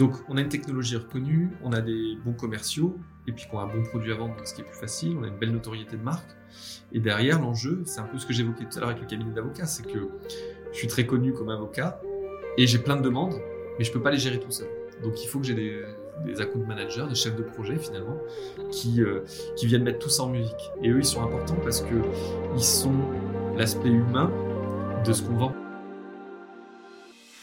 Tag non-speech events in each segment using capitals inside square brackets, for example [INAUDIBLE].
Donc, on a une technologie reconnue, on a des bons commerciaux, et puis qu'on a un bon produit à vendre, ce qui est plus facile, on a une belle notoriété de marque. Et derrière, l'enjeu, c'est un peu ce que j'évoquais tout à l'heure avec le cabinet d'avocats, c'est que je suis très connu comme avocat, et j'ai plein de demandes, mais je peux pas les gérer tout seul. Donc, il faut que j'ai des, account managers, des chefs de projet finalement, qui, euh, qui viennent mettre tout ça en musique. Et eux, ils sont importants parce que ils sont l'aspect humain de ce qu'on vend.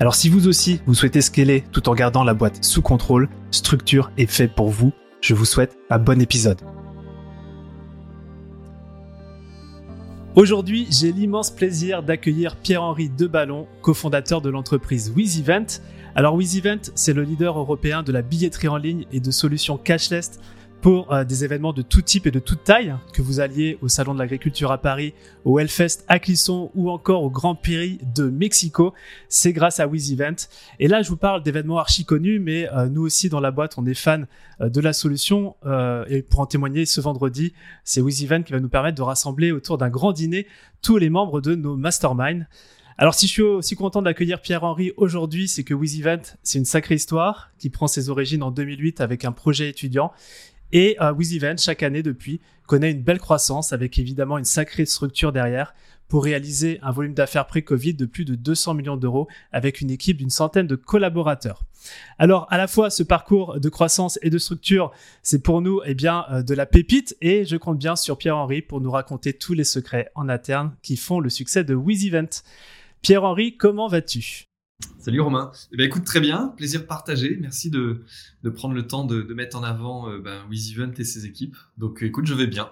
Alors si vous aussi, vous souhaitez scaler tout en gardant la boîte sous contrôle, Structure est fait pour vous. Je vous souhaite un bon épisode. Aujourd'hui, j'ai l'immense plaisir d'accueillir Pierre-Henri Deballon, cofondateur de l'entreprise WizEvent. Alors WizEvent, c'est le leader européen de la billetterie en ligne et de solutions cashless pour euh, des événements de tout type et de toute taille, que vous alliez au Salon de l'Agriculture à Paris, au Hellfest à Clisson ou encore au Grand Prix de Mexico. C'est grâce à WizEvent. Et là, je vous parle d'événements archi connus, mais euh, nous aussi dans la boîte, on est fan euh, de la solution. et pour en témoigner, ce vendredi, c'est WizEvent qui va nous permettre de rassembler autour d'un grand dîner tous les membres de nos masterminds. Alors si je suis aussi content d'accueillir Pierre-Henri aujourd'hui, c'est que WizEvent, c'est une sacrée histoire qui prend ses origines en 2008 avec un projet étudiant et euh, chaque année depuis, connaît une belle croissance avec évidemment une sacrée structure derrière pour réaliser un volume d'affaires pré-Covid de plus de 200 millions d'euros avec une équipe d'une centaine de collaborateurs. Alors, à la fois, ce parcours de croissance et de structure, c'est pour nous, eh bien, euh, de la pépite et je compte bien sur Pierre-Henri pour nous raconter tous les secrets en interne qui font le succès de WizEvent. Pierre-Henri, comment vas-tu? Salut Romain. Eh ben, écoute, très bien, plaisir partagé. Merci de, de prendre le temps de, de mettre en avant euh, ben, WizEvent et ses équipes. Donc écoute, je vais bien.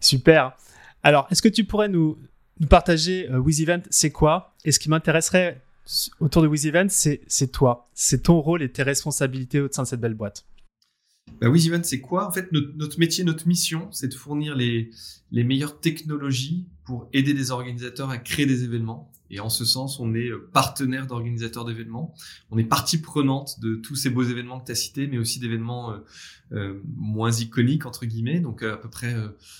Super. Alors, est-ce que tu pourrais nous, nous partager euh, WizEvent, c'est quoi? Et ce qui m'intéresserait autour de WizEvent, c'est toi. C'est ton rôle et tes responsabilités au sein de cette belle boîte. Bah, WizEvent, c'est quoi? En fait, notre, notre, métier, notre mission, c'est de fournir les, les meilleures technologies pour aider des organisateurs à créer des événements et en ce sens, on est euh, partenaire d'organisateurs d'événements. On est partie prenante de tous ces beaux événements que tu as cités, mais aussi d'événements euh, euh, moins iconiques, entre guillemets. Donc à peu près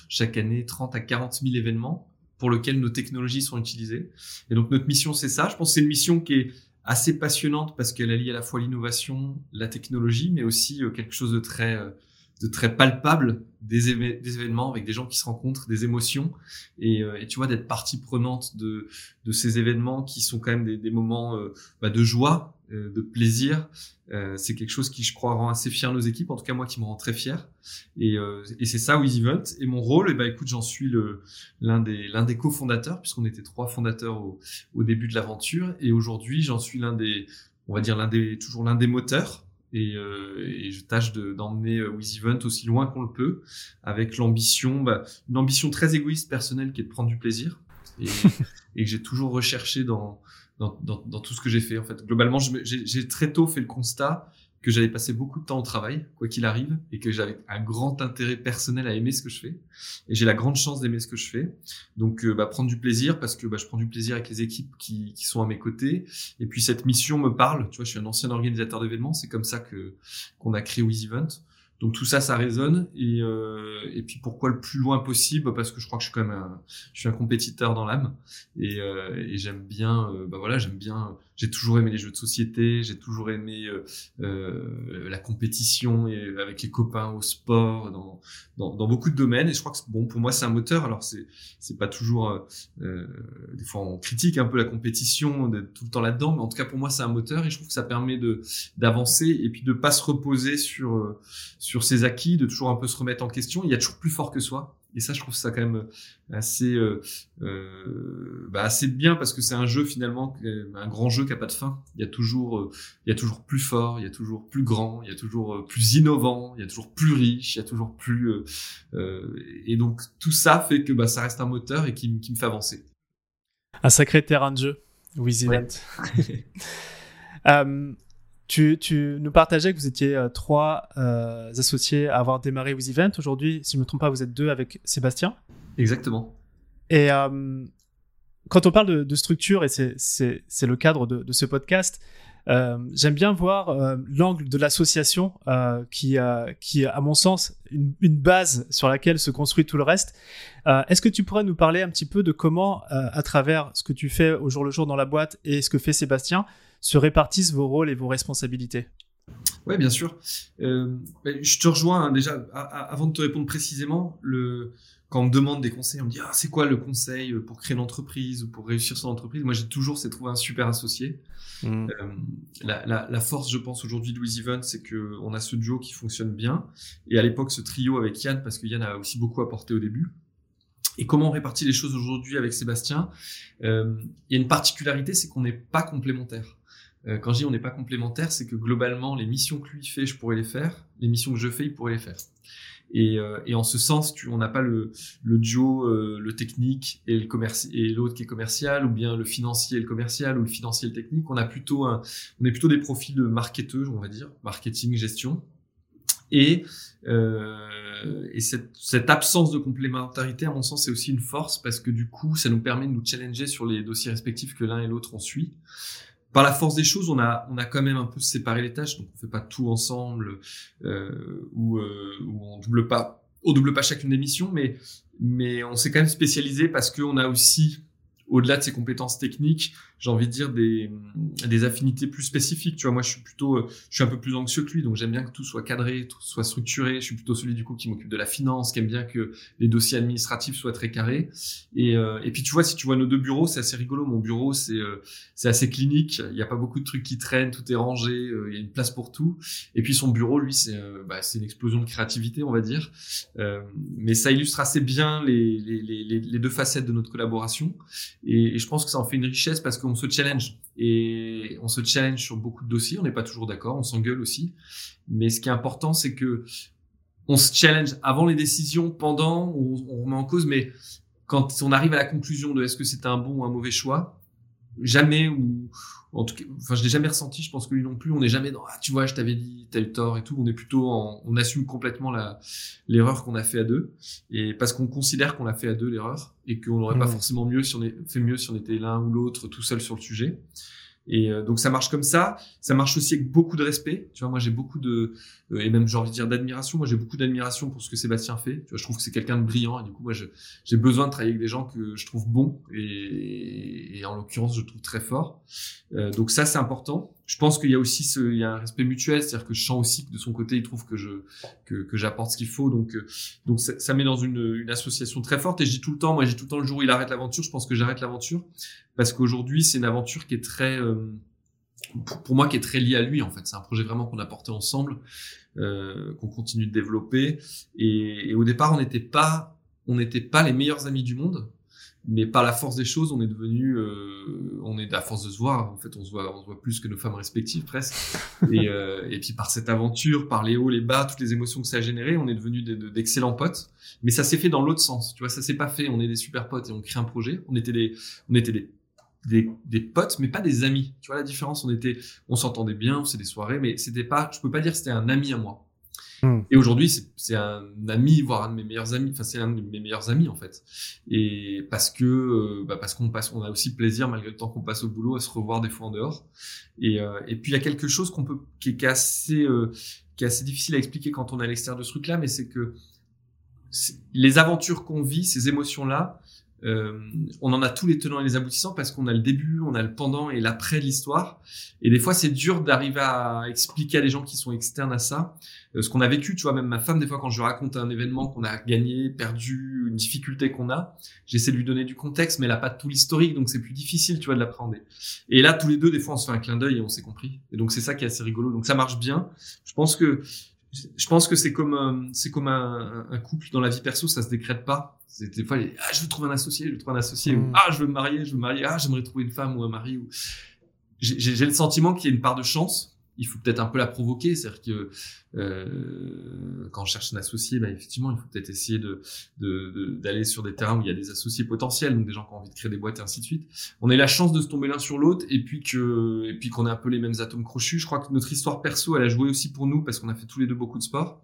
chaque année, 30 à 40 000 événements pour lesquels nos technologies sont utilisées. Et donc notre mission, c'est ça. Je pense que c'est une mission qui est assez passionnante parce qu'elle allie à la fois l'innovation, la technologie, mais aussi quelque chose de très de très palpable des, événements avec des gens qui se rencontrent, des émotions et, euh, tu vois d'être partie prenante de, de ces événements qui sont quand même des, moments euh, bah, de joie, euh, de plaisir. c'est quelque chose qui je crois rend assez fier nos équipes, en tout cas moi qui me rend très fier. Et, et c'est ça WizEvent. Et mon rôle, eh ben écoute, j'en suis l'un des des cofondateurs puisqu'on était trois fondateurs au, au début de l'aventure et aujourd'hui j'en suis l'un des on va dire l'un des toujours l'un des moteurs et, euh, et je tâche d'emmener de, euh, WizEvent aussi loin qu'on le peut, avec l'ambition, bah, une ambition très égoïste personnelle qui est de prendre du plaisir, et, [LAUGHS] et que j'ai toujours recherché dans, dans, dans, dans, tout ce que j'ai fait. En fait, globalement, j'ai très tôt fait le constat que j'allais passer beaucoup de temps au travail, quoi qu'il arrive, et que j'avais un grand intérêt personnel à aimer ce que je fais. Et j'ai la grande chance d'aimer ce que je fais. Donc, euh, bah, prendre du plaisir, parce que bah, je prends du plaisir avec les équipes qui, qui, sont à mes côtés. Et puis, cette mission me parle. Tu vois, je suis un ancien organisateur d'événements. C'est comme ça que qu'on a créé WizEvent. Donc tout ça, ça résonne. Et, euh, et puis pourquoi le plus loin possible? Parce que je crois que je suis quand même un, je suis un compétiteur dans l'âme et, euh, et j'aime bien, euh, bah voilà, j'aime bien. J'ai toujours aimé les jeux de société, j'ai toujours aimé euh, euh, la compétition et avec les copains au sport, dans, dans, dans, beaucoup de domaines. Et je crois que bon pour moi c'est un moteur. Alors c'est c'est pas toujours euh, des fois on critique un peu la compétition d'être tout le temps là-dedans, mais en tout cas pour moi c'est un moteur et je trouve que ça permet de d'avancer et puis de pas se reposer sur sur ses acquis, de toujours un peu se remettre en question. Il y a toujours plus fort que soi. Et ça, je trouve ça quand même assez, euh, euh, bah assez bien parce que c'est un jeu finalement, un grand jeu qui a pas de fin. Il y a toujours, euh, il y a toujours plus fort, il y a toujours plus grand, il y a toujours euh, plus innovant, il y a toujours plus riche, il y a toujours plus. et donc tout ça fait que bah, ça reste un moteur et qui, qui me fait avancer. Un sacré terrain de jeu, WizEvent. Ouais. [LAUGHS] Tu, tu, nous partageais que vous étiez euh, trois euh, associés à avoir démarré With Event. Aujourd'hui, si je ne me trompe pas, vous êtes deux avec Sébastien. Exactement. Et euh, quand on parle de, de structure, et c'est le cadre de, de, ce podcast, j'aime bien voir l'angle de l'association qui, qui, à mon sens, une, une, base sur laquelle se construit tout le reste. Est-ce que tu pourrais nous parler un petit peu de comment, à travers ce que tu fais au jour le jour dans la boîte et ce que fait Sébastien, se répartissent vos rôles et vos responsabilités Oui, bien sûr. je te rejoins hein, déjà, avant de te répondre précisément, le, quand on me demande des conseils, on me dit ah, c'est quoi le conseil pour créer une entreprise ou pour réussir son entreprise? Moi, j'ai toujours c'est trouver un super associé. Mmh. Euh, la, la, la, force, je pense, aujourd'hui de Louis Even, c'est que on a ce duo qui fonctionne bien. Et à l'époque, ce trio avec Yann, parce que Yann a aussi beaucoup apporté au début. Et comment on répartit les choses aujourd'hui avec Sébastien? Euh, Il y a une particularité, c'est qu'on n'est pas complémentaires. Euh, quand je dis on n'est pas complémentaires, c'est que globalement, les missions que lui fait, je pourrais les faire. Les missions que je fais, il pourrait les faire. Et, euh, et en ce sens, tu, on n'a pas le, le duo, euh, le technique et le et l'autre qui est commercial, ou bien le financier et le commercial, ou le financier et le technique. On a plutôt un, on est plutôt des profils de marketeurs, on va dire, marketing, gestion. Et, euh, et cette, cette, absence de complémentarité, à mon sens, c'est aussi une force parce que du coup, ça nous permet de nous challenger sur les dossiers respectifs que l'un et l'autre on suit par la force des choses, on a, on a quand même un peu séparé les tâches, donc on fait pas tout ensemble euh, ou, euh, on double pas, on double pas chacune des missions, mais mais on s'est quand même spécialisé parce qu'on a aussi au-delà de ses compétences techniques, j'ai envie de dire des, des affinités plus spécifiques. Tu vois, moi, je suis plutôt, euh, je suis un peu plus anxieux que lui, donc j'aime bien que tout soit cadré, tout soit structuré. Je suis plutôt celui du coup qui m'occupe de la finance, qui aime bien que les dossiers administratifs soient très carrés. Et, euh, et puis tu vois, si tu vois nos deux bureaux, c'est assez rigolo. Mon bureau, c'est euh, c'est assez clinique. Il n'y a pas beaucoup de trucs qui traînent, tout est rangé, il y a une place pour tout. Et puis son bureau, lui, c'est bah, c'est une explosion de créativité, on va dire. mais ça illustre assez bien les, les, les, deux facettes de notre collaboration. Et, et je pense que ça en fait une richesse parce qu'on on se challenge et on se challenge sur beaucoup de dossiers. On n'est pas toujours d'accord, on s'engueule aussi. Mais ce qui est important, c'est que on se challenge avant les décisions, pendant, on, on remet en cause. Mais quand on arrive à la conclusion de est-ce que c'est un bon ou un mauvais choix, jamais ou en tout cas, enfin, je l'ai jamais ressenti. Je pense que lui non plus. On n'est jamais dans, ah, tu vois, je t'avais dit, t'as eu tort et tout. On est plutôt en, on assume complètement la, l'erreur qu'on a fait à deux. Et parce qu'on considère qu'on l'a fait à deux, l'erreur. Et qu'on n'aurait pas mmh. forcément mieux si on est, fait mieux si on était l'un ou l'autre tout seul sur le sujet. Et euh, donc ça marche comme ça. Ça marche aussi avec beaucoup de respect. Tu vois, moi j'ai beaucoup de euh, et même j'ai envie de dire d'admiration. Moi j'ai beaucoup d'admiration pour ce que Sébastien fait. Tu vois, je trouve que c'est quelqu'un de brillant et du coup moi j'ai besoin de travailler avec des gens que je trouve bons et, et en l'occurrence je trouve très forts. Euh, donc ça c'est important je pense qu'il y a aussi ce, il y a un respect mutuel, c'est-à-dire que je sens aussi que de son côté, il trouve que je que, que j'apporte ce qu'il faut, donc euh, donc ça, ça met dans une, une association très forte. Et je dis tout le temps, moi, j'ai tout le temps le jour où il arrête l'aventure, je pense que j'arrête l'aventure parce qu'aujourd'hui, c'est une aventure qui est très euh, pour, moi qui est très liée à lui en fait. C'est un projet vraiment qu'on a porté ensemble, euh, qu'on continue de développer. Et, et au départ, on n'était pas on n'était pas les meilleurs amis du monde mais par la force des choses, on est devenu, euh, on est à force de se voir. En fait, on se voit, on se voit plus que nos femmes respectives presque. [LAUGHS] et, euh, et puis par cette aventure, par les hauts, les bas, toutes les émotions que ça a généré, on est devenu d'excellents potes. Mais ça s'est fait dans l'autre sens. Tu vois, ça s'est pas fait. On est des super potes et on crée un projet. On était des, on était des des, des, potes, mais pas des amis. Tu vois la différence? On était, on s'entendait bien, on faisait des soirées, mais c'était pas, je peux pas dire que c'était un ami à moi. Hmm. Et aujourd'hui, c'est un ami, voire un de mes meilleurs amis. Enfin, c'est un de mes meilleurs amis en fait. Et parce que, euh, bah parce qu'on passe, on a aussi plaisir malgré le temps qu'on passe au boulot à se revoir des fois en dehors. Et, euh, et puis il y a quelque chose qu'on peut, qui est, assez, euh, qui est assez difficile à expliquer quand on est à l'extérieur de ce truc-là, mais c'est que les aventures qu'on vit, ces émotions-là, euh, on en a tous les tenants et les aboutissants parce qu'on a le début, on a le pendant et l'après de l'histoire. Et des fois, c'est dur d'arriver à expliquer à des gens qui sont externes à ça euh, ce qu'on a vécu. Tu vois, même ma femme, des fois, quand je raconte un événement qu'on a gagné, perdu, une difficulté qu'on a, j'essaie de lui donner du contexte, mais elle a pas tout l'historique, donc c'est plus difficile, tu vois, de l'appréhender. Et là, tous les deux, des fois, on se fait un clin d'œil et on s'est compris. Et donc, c'est ça qui est assez rigolo. Donc, ça marche bien. Je pense que je pense que c'est comme euh, c'est comme un, un, couple dans la vie perso, ça se décrète pas. C'est des fois ah je veux trouver un associé, je veux trouver un associé, ou mm. ah je veux me marier, je veux me marier, ah j'aimerais trouver une femme ou un mari. Ou j'ai le sentiment qu'il y a une part de chance. Il faut peut-être un peu la provoquer, c'est-à-dire que euh, quand on cherche un associé, bah, effectivement, il faut peut-être essayer de d'aller sur des terrains où il y a des associés potentiels, donc des gens qui ont envie de créer des boîtes et ainsi de suite. On a la chance de se tomber l'un sur l'autre et puis que et puis qu'on ait un peu les mêmes atomes crochus. Je crois que notre histoire perso, elle a joué aussi pour nous parce qu'on a fait tous les deux beaucoup de sport.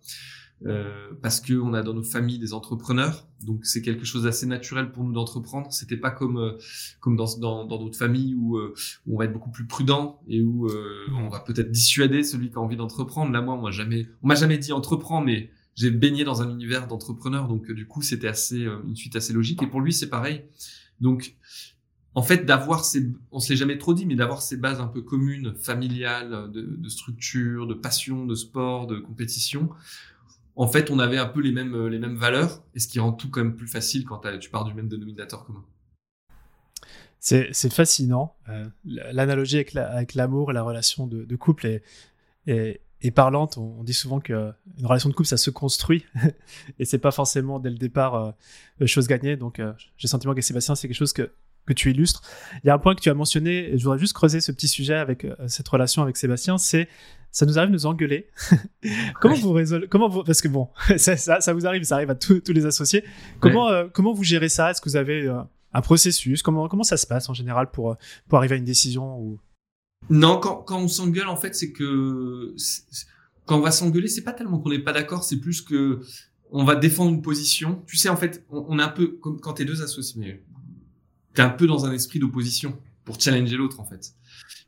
Euh, parce que on a dans nos familles des entrepreneurs, donc c'est quelque chose d'assez naturel pour nous d'entreprendre. C'était pas comme euh, comme dans dans d'autres familles où, euh, où, on va être beaucoup plus prudent et où on va peut-être dissuader celui qui a envie d'entreprendre. Là, moi, moi jamais, on m'a jamais dit entreprends, mais j'ai baigné dans un univers d'entrepreneurs, donc du coup c'était assez une suite assez logique. Et pour lui, c'est pareil. Donc en fait, d'avoir ces, on se jamais trop dit, mais d'avoir ces bases un peu communes, familiales, de, de structure, de passion, de sport, de compétition, en fait, on avait un peu les mêmes, euh, les mêmes valeurs, et ce qui rend tout quand même plus facile quand tu pars du même dénominateur commun. C'est fascinant. Euh, l'analogie avec l'amour et la relation de, couple est, est, parlante. On, dit souvent qu'une relation de couple, ça se construit, [LAUGHS] et c'est pas forcément dès le départ euh, chose gagnée. Donc, j'ai le sentiment que Sébastien, c'est quelque chose que que tu illustres. Il y a un point que tu as mentionné, et je voudrais juste creuser ce petit sujet avec euh, cette relation avec Sébastien, c'est ça nous arrive de nous engueuler. [LAUGHS] comment vous résolvez Comment vous Parce que bon, [LAUGHS] ça, ça, vous arrive, ça arrive à tous les associés. Comment euh, comment vous gérez ça? Est-ce que vous avez euh, un processus? Comment comment ça se passe en général pour pour arriver à une décision ou? Non, quand, quand on s'engueule, en fait, c'est que quand on va s'engueuler, c'est pas tellement qu'on n'est pas d'accord, c'est plus que on va défendre une position. Tu sais, en fait, on, on est un peu comme quand t'es deux associés, t'es un peu dans un esprit d'opposition pour challenger l'autre en fait.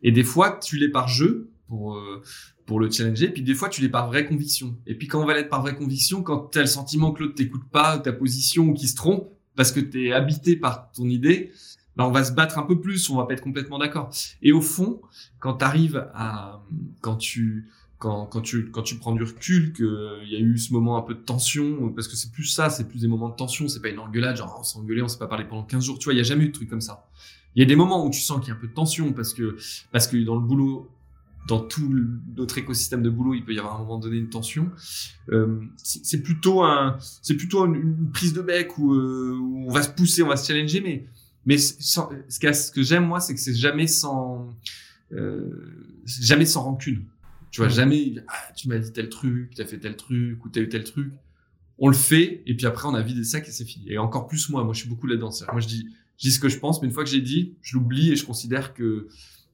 Et des fois, tu l'es par jeu pour euh, pour le challenger, puis des fois tu l'es par vraie conviction. Et puis quand on va l'être par vraie conviction, quand tu as le sentiment que l'autre t'écoute pas ta position ou qu'il se trompe parce que tu es habité par ton idée, ben on va se battre un peu plus, on va pas être complètement d'accord. Et au fond, quand tu arrives à quand tu quand, quand tu quand tu prends du recul qu'il y a eu ce moment un peu de tension parce que c'est plus ça c'est plus des moments de tension c'est pas une engueulade genre on s'est engueulé on s'est pas parlé pendant 15 jours tu vois il y a jamais eu de truc comme ça. Il y a des moments où tu sens qu'il y a un peu de tension parce que parce que dans le boulot dans tout notre écosystème de boulot il peut y avoir à un moment donné une tension. Euh, c'est plutôt un c'est plutôt une, prise de bec où, euh, où, on va se pousser on va se challenger mais mais ce que, ce que j'aime moi c'est que c'est jamais sans euh, jamais sans rancune tu vois, jamais, ah, tu m'as dit tel truc, tu as fait tel truc, ou t'as eu tel truc. On le fait, et puis après, on a vidé ça et c'est fini. Et encore plus moi, moi, je suis beaucoup là-dedans. Moi, je dis, je dis ce que je pense, mais une fois que j'ai dit, je l'oublie et je considère que,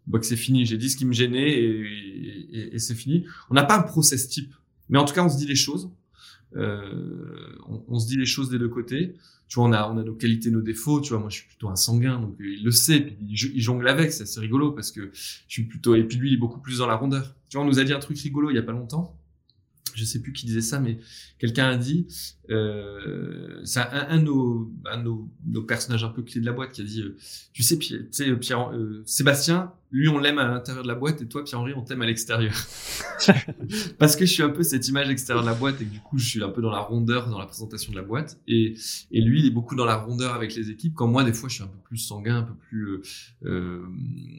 bah, que c'est fini. J'ai dit ce qui me gênait et, et, c'est fini. On n'a pas un process type. Mais en tout cas, on se dit les choses. Euh, on, on, se dit les choses des deux côtés tu vois, on a, on a nos qualités, nos défauts. Tu vois, moi, je suis plutôt un sanguin, donc il le sait. Puis il, jongle avec, c'est assez rigolo parce que je suis plutôt. Et puis lui, il est beaucoup plus dans la rondeur. Tu vois, on nous a dit un truc rigolo il y a pas longtemps. Je sais plus qui disait ça, mais quelqu'un a dit, euh, c'est un, un, de nos, un de nos, nos, personnages un peu clés de la boîte qui a dit, euh, tu sais, tu sais, Pierre, euh, Sébastien, lui, on l'aime à l'intérieur de la boîte et toi, Pierre-Henri, on t'aime à l'extérieur. [LAUGHS] Parce que je suis un peu cette image extérieure de la boîte et que du coup, je suis un peu dans la rondeur dans la présentation de la boîte. Et, et lui, il est beaucoup dans la rondeur avec les équipes. Quand moi, des fois, je suis un peu plus sanguin, un peu plus, euh, euh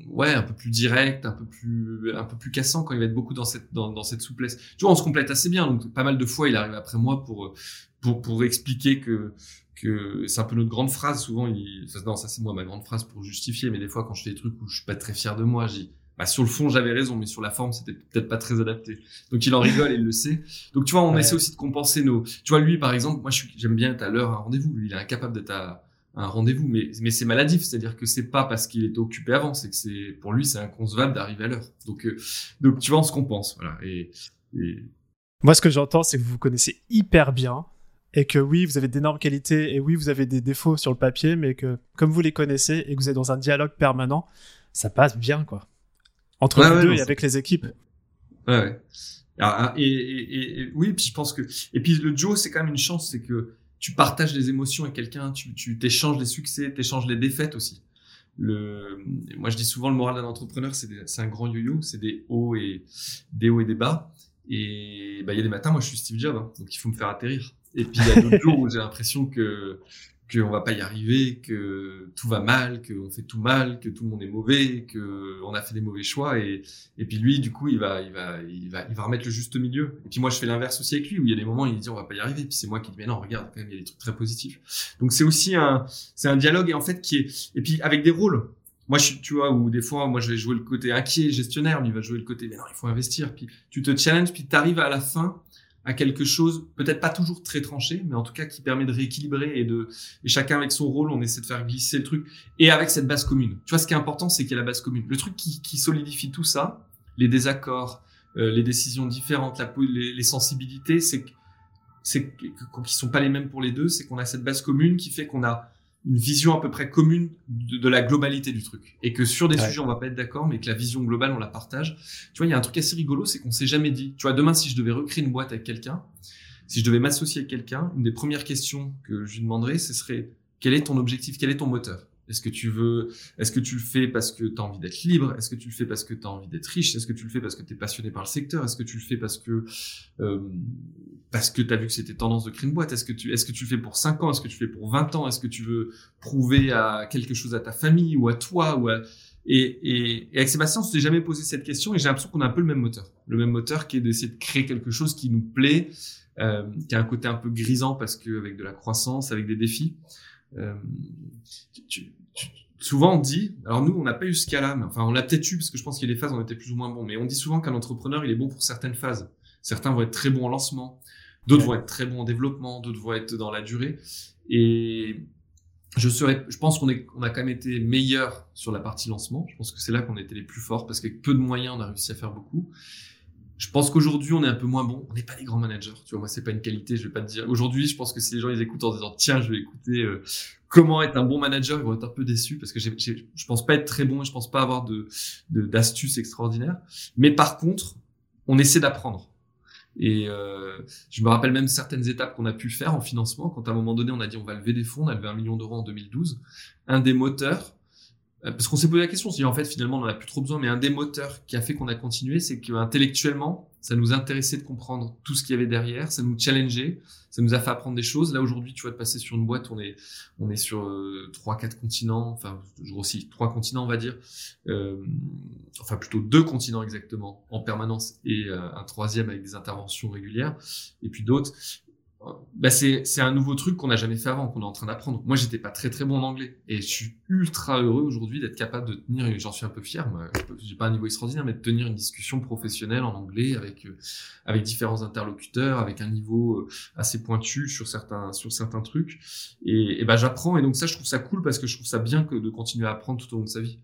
ouais, un peu plus direct, un peu plus, un peu plus cassant quand il va être beaucoup dans cette, dans, dans cette souplesse. Tu vois, on se complète assez bien. Donc, pas mal de fois, il arrive après moi pour, pour, pour expliquer que, que c'est un peu notre grande phrase. Souvent, il, non, ça c'est moi ma grande phrase pour justifier, mais des fois quand je fais des trucs où je suis pas très fier de moi, j'ai bah, sur le fond, j'avais raison, mais sur la forme, c'était peut-être pas très adapté. Donc, il en rigole et il le sait. Donc, tu vois, on essaie aussi de compenser nos, tu vois, lui, par exemple, moi, j'aime bien être à l'heure à un rendez-vous. Lui, il est incapable d'être à, un rendez-vous, mais, mais c'est maladif. C'est-à-dire que c'est pas parce qu'il était occupé avant, c'est que c'est, pour lui, c'est inconcevable d'arriver à l'heure. Donc, euh, donc, tu vois, on se compense, voilà. Et, et... Moi, ce que j'entends, c'est que vous vous connaissez hyper bien et que oui, vous avez d'énormes qualités et oui, vous avez des défauts sur le papier, mais que comme vous les connaissez et que vous êtes dans un dialogue permanent, ça passe bien, quoi. Entre vous deux et avec les équipes. Ouais, ouais. Ah, ah, et, et, et, oui, puis je pense que et puis le Joe, c'est quand même une chance, c'est que tu partages les émotions avec quelqu'un, tu tu t'échanges les succès, t'échanges les défaites aussi. Le, moi, je dis souvent le moral d'un entrepreneur, c'est c'est un grand yo-yo, c'est des hauts et des hauts et des bas. Et bah il y a des matins, moi je suis Steve Jobs, hein, donc il faut me faire atterrir. Et puis il y a d'autres jours où j'ai l'impression que qu'on va pas y arriver, que tout va mal, qu'on fait tout mal, que tout le monde est mauvais, que on a fait des mauvais choix et et puis lui du coup il va il va il va il va remettre le juste milieu. Et puis moi je fais l'inverse aussi avec lui où il y a des moments où il dit on va pas y arriver, puis c'est moi qui dis mais non regarde quand même il y a des trucs très positifs. Donc c'est aussi un c'est un dialogue et en fait qui est et puis avec des rôles. Moi, tu vois, où des fois, moi, je vais jouer le côté inquiet, gestionnaire, lui va jouer le côté, mais non, il faut investir. Puis tu te challenges, puis tu arrives à la fin à quelque chose, peut-être pas toujours très tranché, mais en tout cas qui permet de rééquilibrer et de, et chacun avec son rôle, on essaie de faire glisser le truc et avec cette base commune. Tu vois, ce qui est important, c'est qu'il y ait la base commune. Le truc qui, qui solidifie tout ça, les désaccords, euh, les décisions différentes, la, les, les sensibilités, c'est c'est qui sont pas les mêmes pour les deux, c'est qu'on a cette base commune qui fait qu'on a une vision à peu près commune de, de, la globalité du truc. Et que sur des sujets, on va pas être d'accord, mais que la vision globale, on la partage. Tu vois, il y a un truc assez rigolo, c'est qu'on s'est jamais dit. Tu vois, demain, si je devais recréer une boîte avec quelqu'un, si je devais m'associer avec quelqu'un, une des premières questions que je lui demanderais, ce serait quel est ton objectif, quel est ton moteur? Est-ce que tu veux, est-ce que tu le fais parce que tu as envie d'être libre? Est-ce que tu le fais parce que tu as envie d'être riche? Est-ce que tu le fais parce que tu es passionné par le secteur? Est-ce que tu le fais parce que euh, parce que tu as vu que c'était tendance de créer une boîte? Est-ce que tu est-ce que tu le fais pour 5 ans? Est-ce que tu le fais pour 20 ans? Est-ce que tu veux prouver à quelque chose à ta famille ou à toi ou à... Et, et, et avec Sébastien, on s'est jamais posé cette question et j'ai l'impression qu'on a un peu le même moteur. Le même moteur qui est d'essayer de créer quelque chose qui nous plaît, euh, qui a un côté un peu grisant parce que avec de la croissance, avec des défis. Euh, tu, souvent on dit, alors nous on n'a pas eu ce cas-là, mais enfin on l'a peut-être eu parce que je pense qu'il y a des phases où on était plus ou moins bon, mais on dit souvent qu'un entrepreneur il est bon pour certaines phases. Certains vont être très bons en lancement, d'autres vont être très bons en développement, d'autres vont être dans la durée. Et je serais, je pense qu'on est, on a quand même été meilleur sur la partie lancement. Je pense que c'est là qu'on était les plus forts parce qu'avec peu de moyens on a réussi à faire beaucoup. Je pense qu'aujourd'hui, on est un peu moins bon. On n'est pas des grands managers. Tu vois, moi, c'est pas une qualité. Je vais pas te dire. Aujourd'hui, je pense que si les gens ils écoutent en disant tiens, je vais écouter euh, comment être un bon manager, ils vont être un peu déçus parce que j'ai, je pense pas être très bon et je pense pas avoir de, d'astuces extraordinaires. Mais par contre, on essaie d'apprendre. Et euh, je me rappelle même certaines étapes qu'on a pu faire en financement. Quand à un moment donné, on a dit on va lever des fonds, on a levé un million d'euros en 2012. Un des moteurs, parce qu'on s'est posé la question, si en fait finalement on n'en a plus trop besoin, mais un des moteurs qui a fait qu'on a continué, c'est qu'intellectuellement, ça nous intéressait de comprendre tout ce qu'il y avait derrière, ça nous challengeait, ça nous a fait apprendre des choses. Là aujourd'hui, tu vois, de passer sur une boîte, on est on est sur euh, trois, quatre continents, enfin je aussi trois continents, on va dire, euh, enfin plutôt deux continents exactement en permanence et euh, un troisième avec des interventions régulières, et puis d'autres bah c'est un nouveau truc qu'on n'a jamais fait avant, qu'on est en train d'apprendre. Moi, j'étais pas très très bon en anglais et je suis ultra heureux aujourd'hui d'être capable de tenir, j'en suis un peu fier, moi, j'ai pas un niveau extraordinaire, mais de tenir une discussion professionnelle en anglais avec euh, avec différents interlocuteurs, avec un niveau euh, assez pointu sur certains sur certains trucs. Et, et ben j'apprends et donc ça, je trouve ça cool parce que je trouve ça bien que de continuer à apprendre tout au long de sa vie.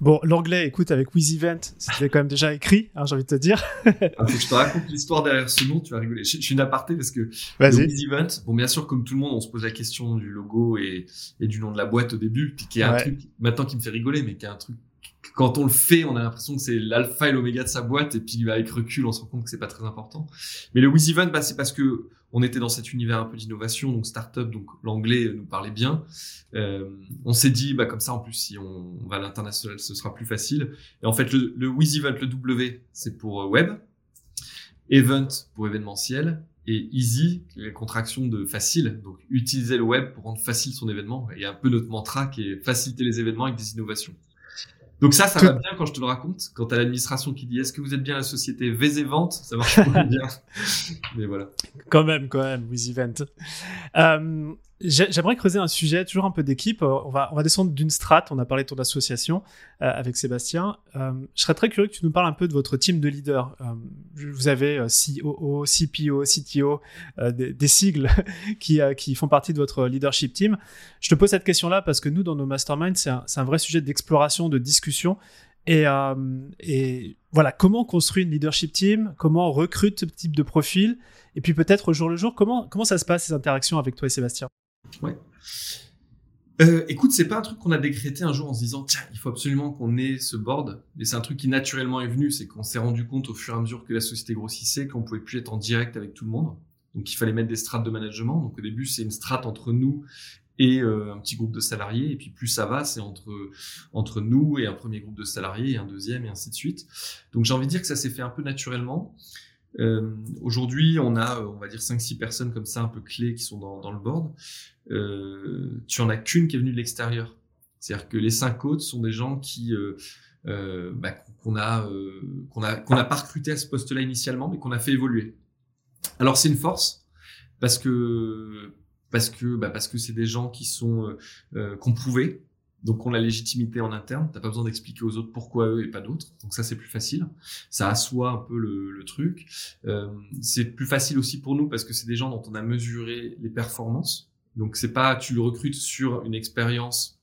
Bon, l'anglais, écoute, avec WizEvent, c'était quand même déjà écrit, hein, j'ai envie de te dire. ah, faut que je te raconte l'histoire derrière ce nom, tu vas rigoler. Je, suis une aparté parce que WizEvent, bon, bien sûr, comme tout le monde, on se pose la question du logo et, et du nom de la boîte au début, puis qui est un truc, maintenant qui me fait rigoler, mais qui est un truc quand on le fait, on a l'impression que c'est l'alpha et l'oméga de sa boîte, et puis avec recul, on se rend compte que c'est pas très important. Mais le WizEvent, bah, c'est parce que on était dans cet univers un peu d'innovation, donc startup, donc l'anglais nous parlait bien. Euh, on s'est dit, bah comme ça, en plus, si on, va à l'international, ce sera plus facile. Et en fait, le, le WizEvent, le W, c'est pour euh, web, Event pour événementiel, et easy, la contraction de facile, donc utiliser le web pour rendre facile son événement. Et un peu notre mantra qui est faciliter les événements avec des innovations. Donc ça, ça va bien quand je te le raconte. Quand t'as l'administration qui dit est-ce que vous êtes bien la société Vente, ça marche pas bien. [LAUGHS] Mais voilà. Quand même, quand même, with event. Euh, J'aimerais creuser un sujet, toujours un peu d'équipe. Euh, on va, descendre d'une strate. On a parlé de ton association euh, avec Sébastien. Euh, je serais très curieux que tu nous parles un peu de votre team de leaders. Vous avez COO, CPO, CTO, des, sigles [LAUGHS] qui, font partie de votre leadership team. Je te pose cette question-là parce que nous, dans nos masterminds, c'est un, vrai sujet d'exploration, de discussion. Et, voilà, comment construire une leadership team? Comment on recrute ce type de profil? Et puis peut-être au jour le jour, comment ça se passe ces interactions avec toi et Sébastien? Ouais. Euh, écoute, c'est pas un truc qu'on a décrété un jour en se disant tiens, il faut absolument qu'on ait ce board. Mais c'est un truc qui naturellement est venu, c'est qu'on s'est rendu compte au fur et à mesure que la société grossissait qu'on pouvait plus être en direct avec tout le monde. Donc il fallait mettre des strates de management. Donc au début c'est une strate entre nous et euh, un petit groupe de salariés. Et puis plus ça va, c'est entre entre nous et un premier groupe de salariés et un deuxième et ainsi de suite. Donc j'ai envie de dire que ça s'est fait un peu naturellement. Euh, Aujourd'hui, on a, on va dire, 5-6 personnes comme ça, un peu clés, qui sont dans, dans le board. Euh, tu en as qu'une qui est venue de l'extérieur. C'est-à-dire que les cinq autres sont des gens qui euh, euh, bah, qu'on a euh, qu'on a qu'on a pas recruté à ce poste-là initialement, mais qu'on a fait évoluer. Alors c'est une force parce que parce que bah, parce que c'est des gens qui sont euh, qu'on pouvait donc on a la légitimité en interne. T'as pas besoin d'expliquer aux autres pourquoi eux et pas d'autres. Donc ça c'est plus facile. Ça assoit un peu le, le truc. Euh, c'est plus facile aussi pour nous parce que c'est des gens dont on a mesuré les performances. Donc c'est pas tu le recrutes sur une expérience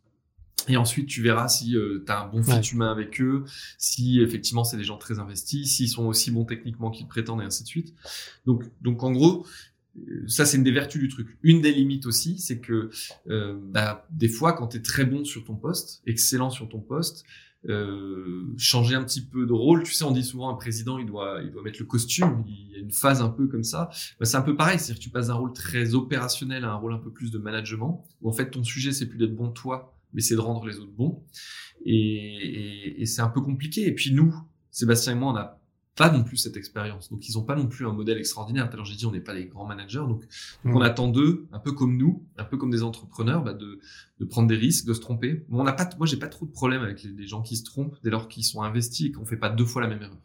et ensuite, tu verras si euh, tu as un bon fit humain avec eux, si effectivement c'est des gens très investis, s'ils sont aussi bons techniquement qu'ils prétendent, et ainsi de suite. Donc, donc en gros, ça c'est une des vertus du truc. Une des limites aussi, c'est que euh, bah, des fois, quand tu es très bon sur ton poste, excellent sur ton poste, euh, changer un petit peu de rôle. Tu sais, on dit souvent un président, il doit, il doit mettre le costume. Il y a une phase un peu comme ça. Bah, c'est un peu pareil, c'est-à-dire que tu passes d'un rôle très opérationnel à un rôle un peu plus de management, où en fait ton sujet c'est plus d'être bon toi, mais c'est de rendre les autres bons. Et, et, et c'est un peu compliqué. Et puis nous, Sébastien et moi, on a pas non plus cette expérience. Donc ils ont pas non plus un modèle extraordinaire. Alors j'ai dit on n'est pas les grands managers, donc, on attend d'eux, un peu comme nous, un peu comme des entrepreneurs, bah, de, de prendre des risques, de se tromper. Bon, on n'a pas, moi j'ai pas trop de problème avec les, gens qui se trompent dès lors qu'ils sont investis et qu'on fait pas deux fois la même erreur.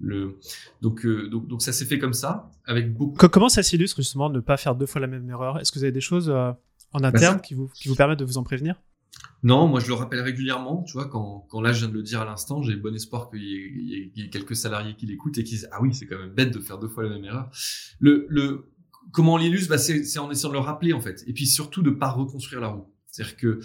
Le, donc, euh, donc, donc ça s'est fait comme ça, avec beaucoup. Comment ça s'illustre justement de ne pas faire deux fois la même erreur? Est-ce que vous avez des choses euh, en bah, interne qui vous qui vous permettent de vous en prévenir? Non, moi je le rappelle régulièrement, tu vois, quand, quand là je viens de le dire à l'instant, j'ai bon espoir qu'il y, ait quelques salariés qui l'écoutent et qui disent ah oui c'est quand même bête de faire deux fois la même erreur. Le, comment on l'illustre, bah, c'est en essayant de le rappeler en fait, et puis surtout de pas reconstruire la roue. C'est-à-dire que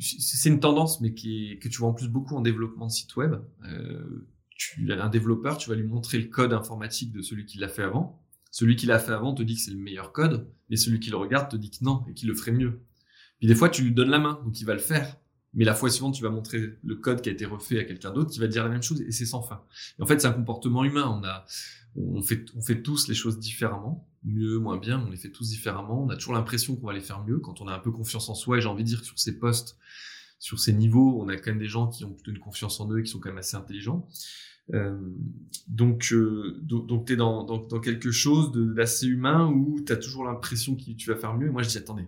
c'est une tendance, mais que tu vois en plus beaucoup en développement de site web. Euh, tu un développeur, tu vas lui montrer le code informatique de celui qui l'a fait avant. Celui qui l'a fait avant te dit que c'est le meilleur code, mais celui qui le regarde te dit que non et qu'il le ferait mieux. Puis des fois, tu lui donnes la main, donc il va le faire. Mais la fois suivante, tu vas montrer le code qui a été refait à quelqu'un d'autre qui va dire la même chose et c'est sans fin. Et en fait, c'est un comportement humain. On a, on fait, on fait tous les choses différemment, mieux, moins bien, on les fait tous différemment. On a toujours l'impression qu'on va les faire mieux quand on a un peu confiance en soi. Et j'ai envie de dire que sur ces postes, sur ces niveaux, on a quand même des gens qui ont plutôt une confiance en eux et qui sont quand même assez intelligents. Euh, donc, euh, donc, tu es dans, dans, dans, quelque chose d'assez humain où tu as toujours l'impression que tu vas faire mieux. Et moi, je dis, attendez,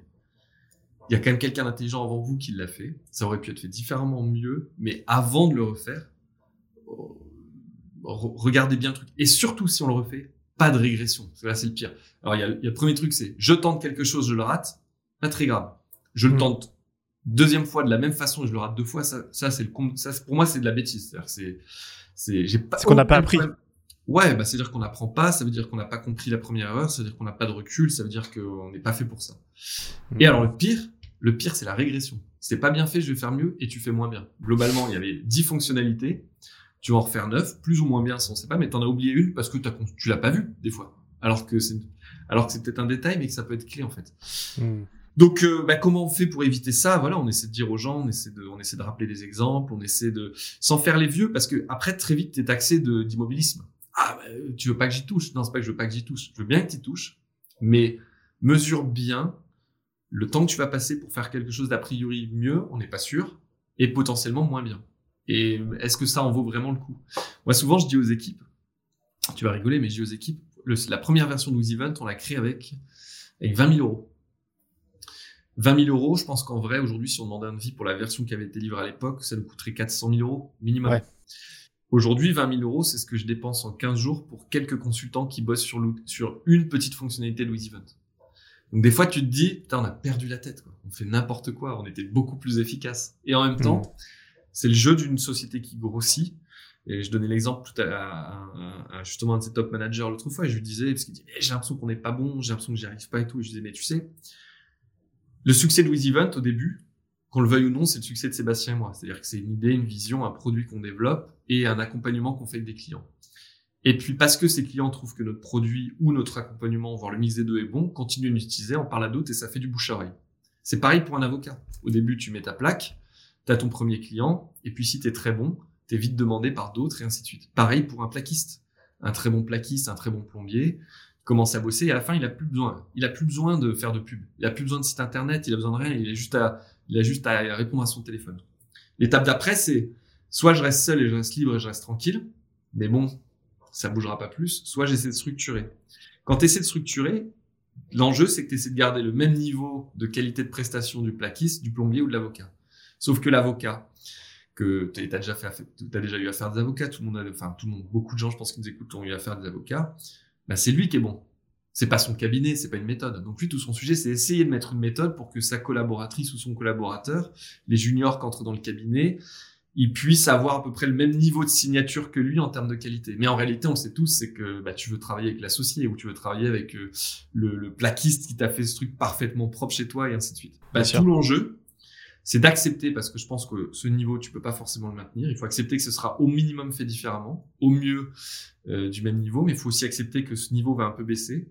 il y a quand même quelqu'un d'intelligent avant vous qui l'a fait. Ça aurait pu être fait différemment mieux, mais avant de le refaire, regardez bien le truc. Et surtout, si on le refait, pas de régression. Là, c'est le pire. Alors, il y, a, le premier truc, c'est je tente quelque chose, je le rate. Pas très grave. Je le mm. tente deuxième fois de la même façon et je le rate deux fois. Ça, ça c'est le ça, pour moi, c'est de la bêtise. C'est, c'est, j'ai pas. Ce qu'on n'a pas appris. Ouais, bah, c'est-à-dire qu'on n'apprend pas, ça veut dire qu'on n'a pas compris la première erreur, ça veut dire qu'on n'a pas de recul, ça veut dire qu'on n'est pas fait pour ça. Et alors, le pire, le pire, c'est la régression. C'est pas bien fait, je vais faire mieux et tu fais moins bien. Globalement, il y avait 10 fonctionnalités. Tu vas en refaire 9, plus ou moins bien, ça on sait pas, mais t'en as oublié une parce que as, tu l'as pas vu, des fois. Alors que c'est, alors que c'est peut-être un détail, mais que ça peut être clé, en fait. Hmm. Donc, euh, bah, comment on fait pour éviter ça? Voilà, on essaie de dire aux gens, on essaie de, on essaie de rappeler des exemples, on essaie de, sans faire les vieux, parce que après très vite t'es taxé de d'immobilisme. Ah, bah, tu veux pas que j'y touche Non, c'est pas que je veux pas que j'y touche. Je veux bien que tu touches, mais mesure bien le temps que tu vas passer pour faire quelque chose d'a priori mieux, on n'est pas sûr, et potentiellement moins bien. Et est-ce que ça en vaut vraiment le coup? Moi, souvent, je dis aux équipes, tu vas rigoler, mais je dis aux équipes, la première version de Event, on l'a créée avec, avec 20 000 euros. 20 000 euros, je pense qu'en vrai, aujourd'hui, si on demandait un devis pour la version qui avait été livrée à l'époque, ça nous coûterait 400 000 euros minimum. Aujourd'hui, 20 000 euros, c'est ce que je dépense en 15 jours pour quelques consultants qui bossent sur, sur une petite fonctionnalité de Event. Donc des fois, tu te dis, putain, on a perdu la tête, quoi. on fait n'importe quoi, on était beaucoup plus efficace. Et en même temps, mm. c'est le jeu d'une société qui grossit. Et je donnais l'exemple tout à, justement un de ses top managers l'autre fois, et je lui disais, parce qu'il dit, eh, j'ai l'impression qu'on n'est pas bon, j'ai l'impression que j'y arrive pas et tout. Et je disais, mais tu sais, le succès de With Event au début, qu'on le veuille ou non, c'est le succès de Sébastien et moi. C'est-à-dire que c'est une idée, une vision, un produit qu'on développe et un accompagnement qu'on fait avec des clients. Et puis parce que ces clients trouvent que notre produit ou notre accompagnement, voire le mix des deux est bon, continuent de l'utiliser, on parle à d'autres et ça fait du bouche à oreille. C'est pareil pour un avocat. Au début, tu mets ta plaque, tu as ton premier client, et puis si tu es très bon, tu es vite demandé par d'autres et ainsi de suite. Pareil pour un plaquiste. Un très bon plaquiste, un très bon plombier, commence à bosser et à la fin, il a plus besoin. Il a plus besoin de faire de pub. Il a plus besoin de site internet, il a besoin de rien, il a juste à, il a juste à répondre à son téléphone. L'étape d'après, c'est soit je reste seul et je reste libre et je reste tranquille, mais bon, ça bougera pas plus, soit j'essaie de structurer. Quand tu essaies de structurer, l'enjeu c'est que tu essaies de garder le même niveau de qualité de prestation du plaquiste, du plombier ou de l'avocat. Sauf que l'avocat, que tu as déjà fait, déjà eu affaire des avocats, tout le monde a, enfin tout le monde, beaucoup de gens, je pense qui nous écoutent ont eu affaire des avocats, bah c'est lui qui est bon. C'est pas son cabinet, c'est pas une méthode. Donc lui, tout son sujet, c'est essayer de mettre une méthode pour que sa collaboratrice ou son collaborateur, les juniors qui entrent dans le cabinet, ils puissent avoir à peu près le même niveau de signature que lui en termes de qualité. Mais en réalité, on le sait tous, c'est que bah, tu veux travailler avec l'associé ou tu veux travailler avec euh, le, le, plaquiste qui t'a fait ce truc parfaitement propre chez toi et ainsi de suite. Bah, tout l'enjeu, c'est d'accepter parce que je pense que ce niveau, tu peux pas forcément le maintenir. Il faut accepter que ce sera au minimum fait différemment, au mieux euh, du même niveau, mais il faut aussi accepter que ce niveau va un peu baisser